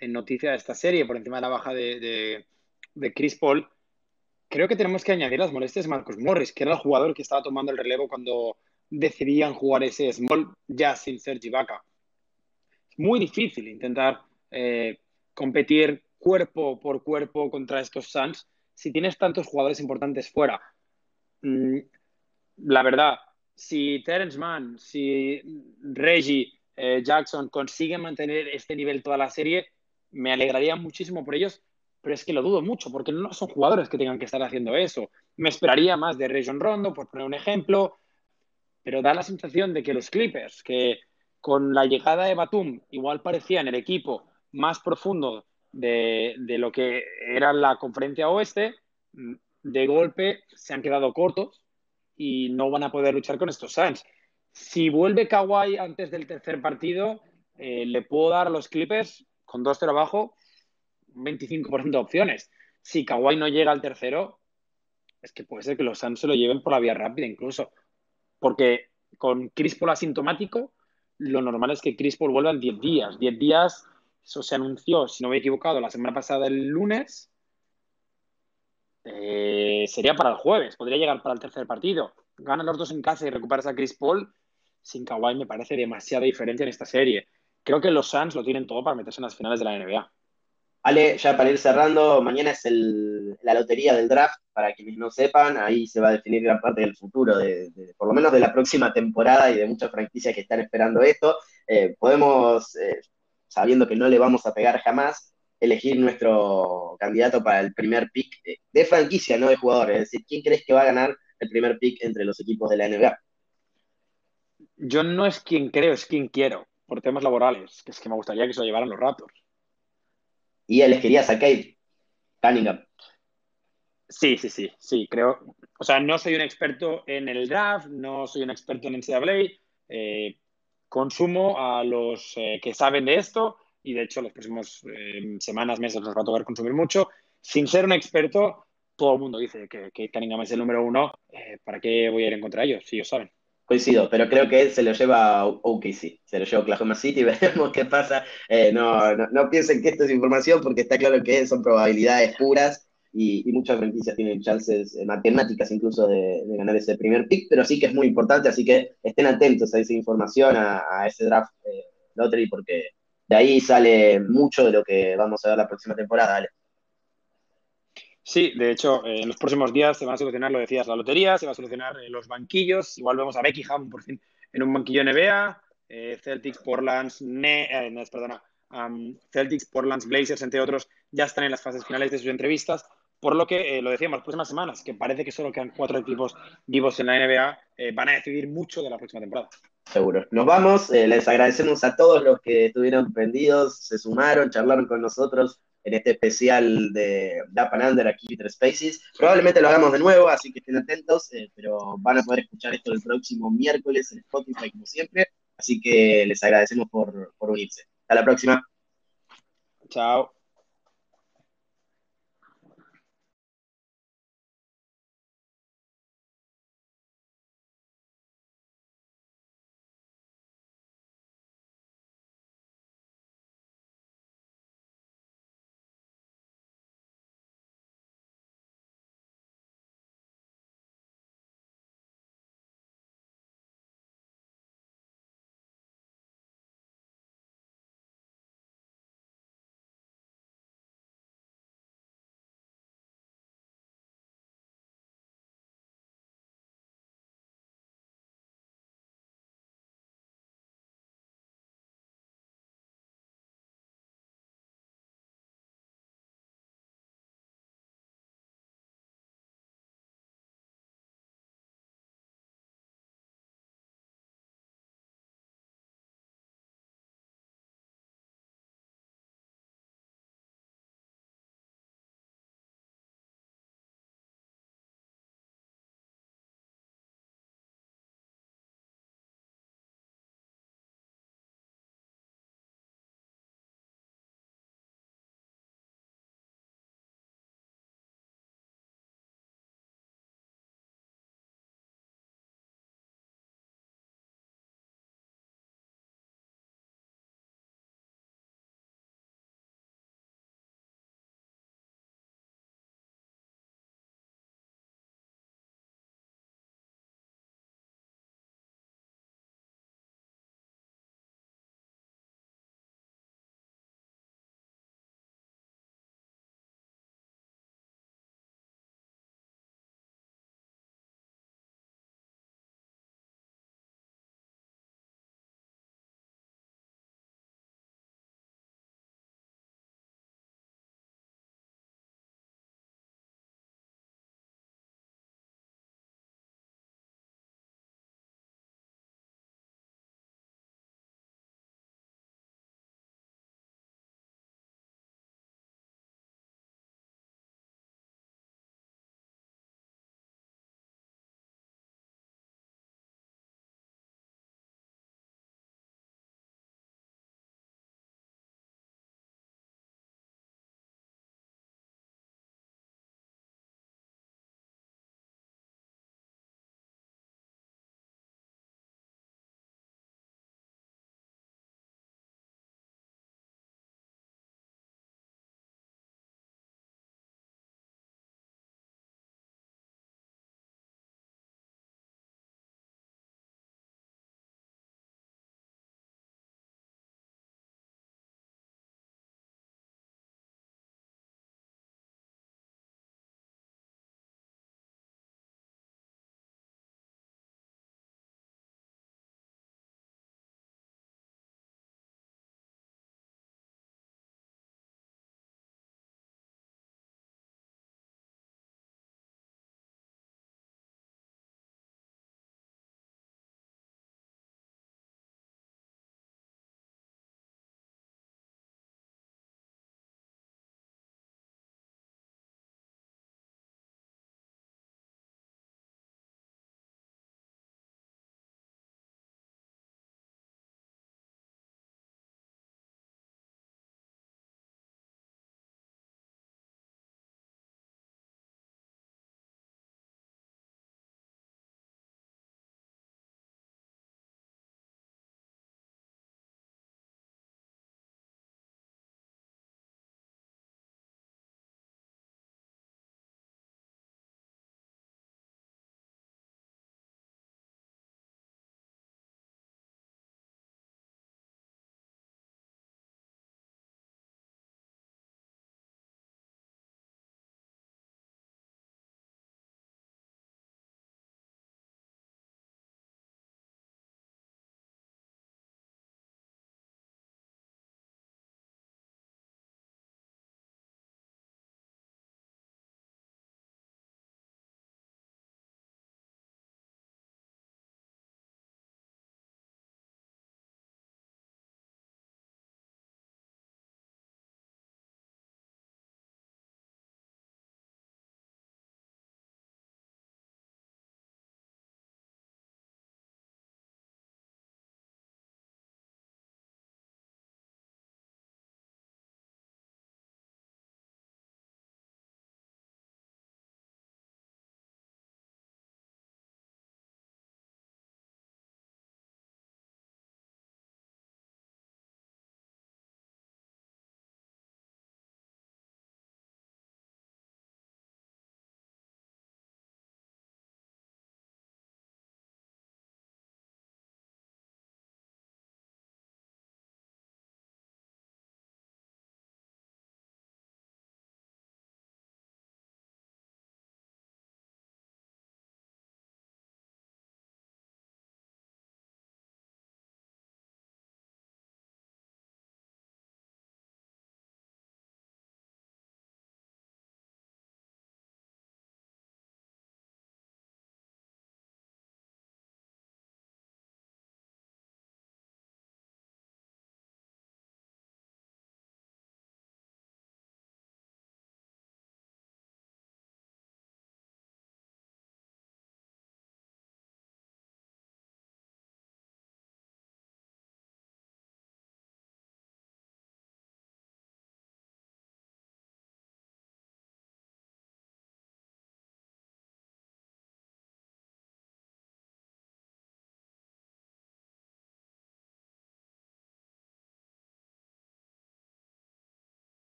en noticia de esta serie, por encima de la baja de, Chris Paul, creo que tenemos que añadir las molestias de Marcus Morris, que era el jugador que estaba tomando el relevo cuando decidían jugar ese small ya sin Sergi Vaca. Es muy difícil intentar eh, competir cuerpo por cuerpo contra estos Suns, si tienes tantos jugadores importantes fuera, mm, la verdad, si Terence Mann, si Reggie eh, Jackson consiguen mantener este nivel toda la serie, me alegraría muchísimo por ellos, pero es que lo dudo mucho, porque no son jugadores que tengan que estar haciendo eso. Me esperaría más de Rayon Rondo, por poner un ejemplo, pero da la sensación de que los Clippers, que con la llegada de Batum igual parecían el equipo más profundo de, lo que era la conferencia oeste, mm, de golpe se han quedado cortos y no van a poder luchar con estos Suns. Si vuelve Kawhi antes del tercer partido, eh, le puedo dar a los Clippers con 2-0 abajo un 25% de opciones. Si Kawhi no llega al tercero, es que puede ser que los Suns se lo lleven por la vía rápida incluso. Porque con Chris Paul asintomático, lo normal es que Chris Paul vuelva en 10 días. 10 días, eso se anunció, si no me he equivocado, la semana pasada, el lunes. Eh, sería para el jueves, podría llegar para el tercer partido. Ganan los dos en casa y recuperas a Chris Paul. Sin Kawhi me parece demasiada diferencia en esta serie. Creo que los Suns lo tienen todo para meterse en las finales de la NBA. Ale, ya para ir cerrando, mañana es la lotería del draft, para quienes no sepan, ahí se va a definir gran parte del futuro, de, por lo menos de la próxima temporada y de muchas franquicias que están esperando esto. Eh, podemos, eh, sabiendo que no le vamos a pegar jamás, elegir nuestro candidato para el primer pick de franquicia, no de jugador. Es decir, ¿quién crees que va a ganar el primer pick entre los equipos de la NBA? Yo no es quien creo, es quien quiero, por temas laborales, que es que me gustaría que se lo llevaran los Raptors y quería a Kate Cunningham. Sí, sí, sí, sí, creo. O sea, no soy un experto en el draft, no soy un experto en NCAA. Eh, consumo a los eh, que saben de esto y de hecho los próximos eh, semanas, meses nos va a tocar consumir mucho. Sin ser un experto, todo el mundo dice que, que Cunningham es el número uno. ¿Para qué voy a ir en contra de ellos? Si ellos saben. Coincido, pero creo que él se lo lleva a OKC, se lo lleva a Oklahoma City, [LAUGHS] veremos qué pasa. Eh, no, no, piensen que esto es información porque está claro que son probabilidades puras y, muchas franquicias tienen chances eh, matemáticas incluso de, ganar ese primer pick, pero sí que es muy importante, así que estén atentos a esa información, a, ese draft eh, lottery, porque de ahí sale mucho de lo que vamos a ver la próxima temporada. Sí, de hecho, eh, en los próximos días se van a solucionar, lo decías, la lotería, se va a solucionar eh, los banquillos. Igual vemos a Beckham por fin en un banquillo NBA. Eh, Celtics, Portlands, ne perdona, Celtics, Portlands, Blazers, entre otros, ya están en las fases finales de sus entrevistas. Por lo que lo decíamos, las próximas semanas, que parece que solo quedan cuatro equipos vivos en la NBA, van a decidir mucho de la próxima temporada. Seguro. Nos vamos. les agradecemos a todos los que estuvieron prendidos, se sumaron, charlaron con nosotros en este especial de Dap Under aquí Twitter Spaces. Probablemente lo hagamos de nuevo, así que estén atentos, eh, pero van a poder escuchar esto el próximo miércoles en Spotify como siempre. Así que les agradecemos por, por unirse. Hasta la próxima. Chao.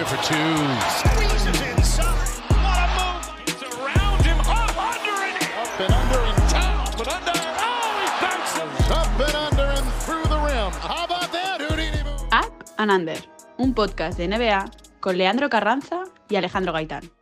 For two. Squeezes inside. What a move. It's around him. Up, under, and up and under in town. But under. Oh, he bounces. Up and under and through the rim. How about that, Houdini? Up and Under, un podcast de NBA con Leandro Carranza y Alejandro Gaitán.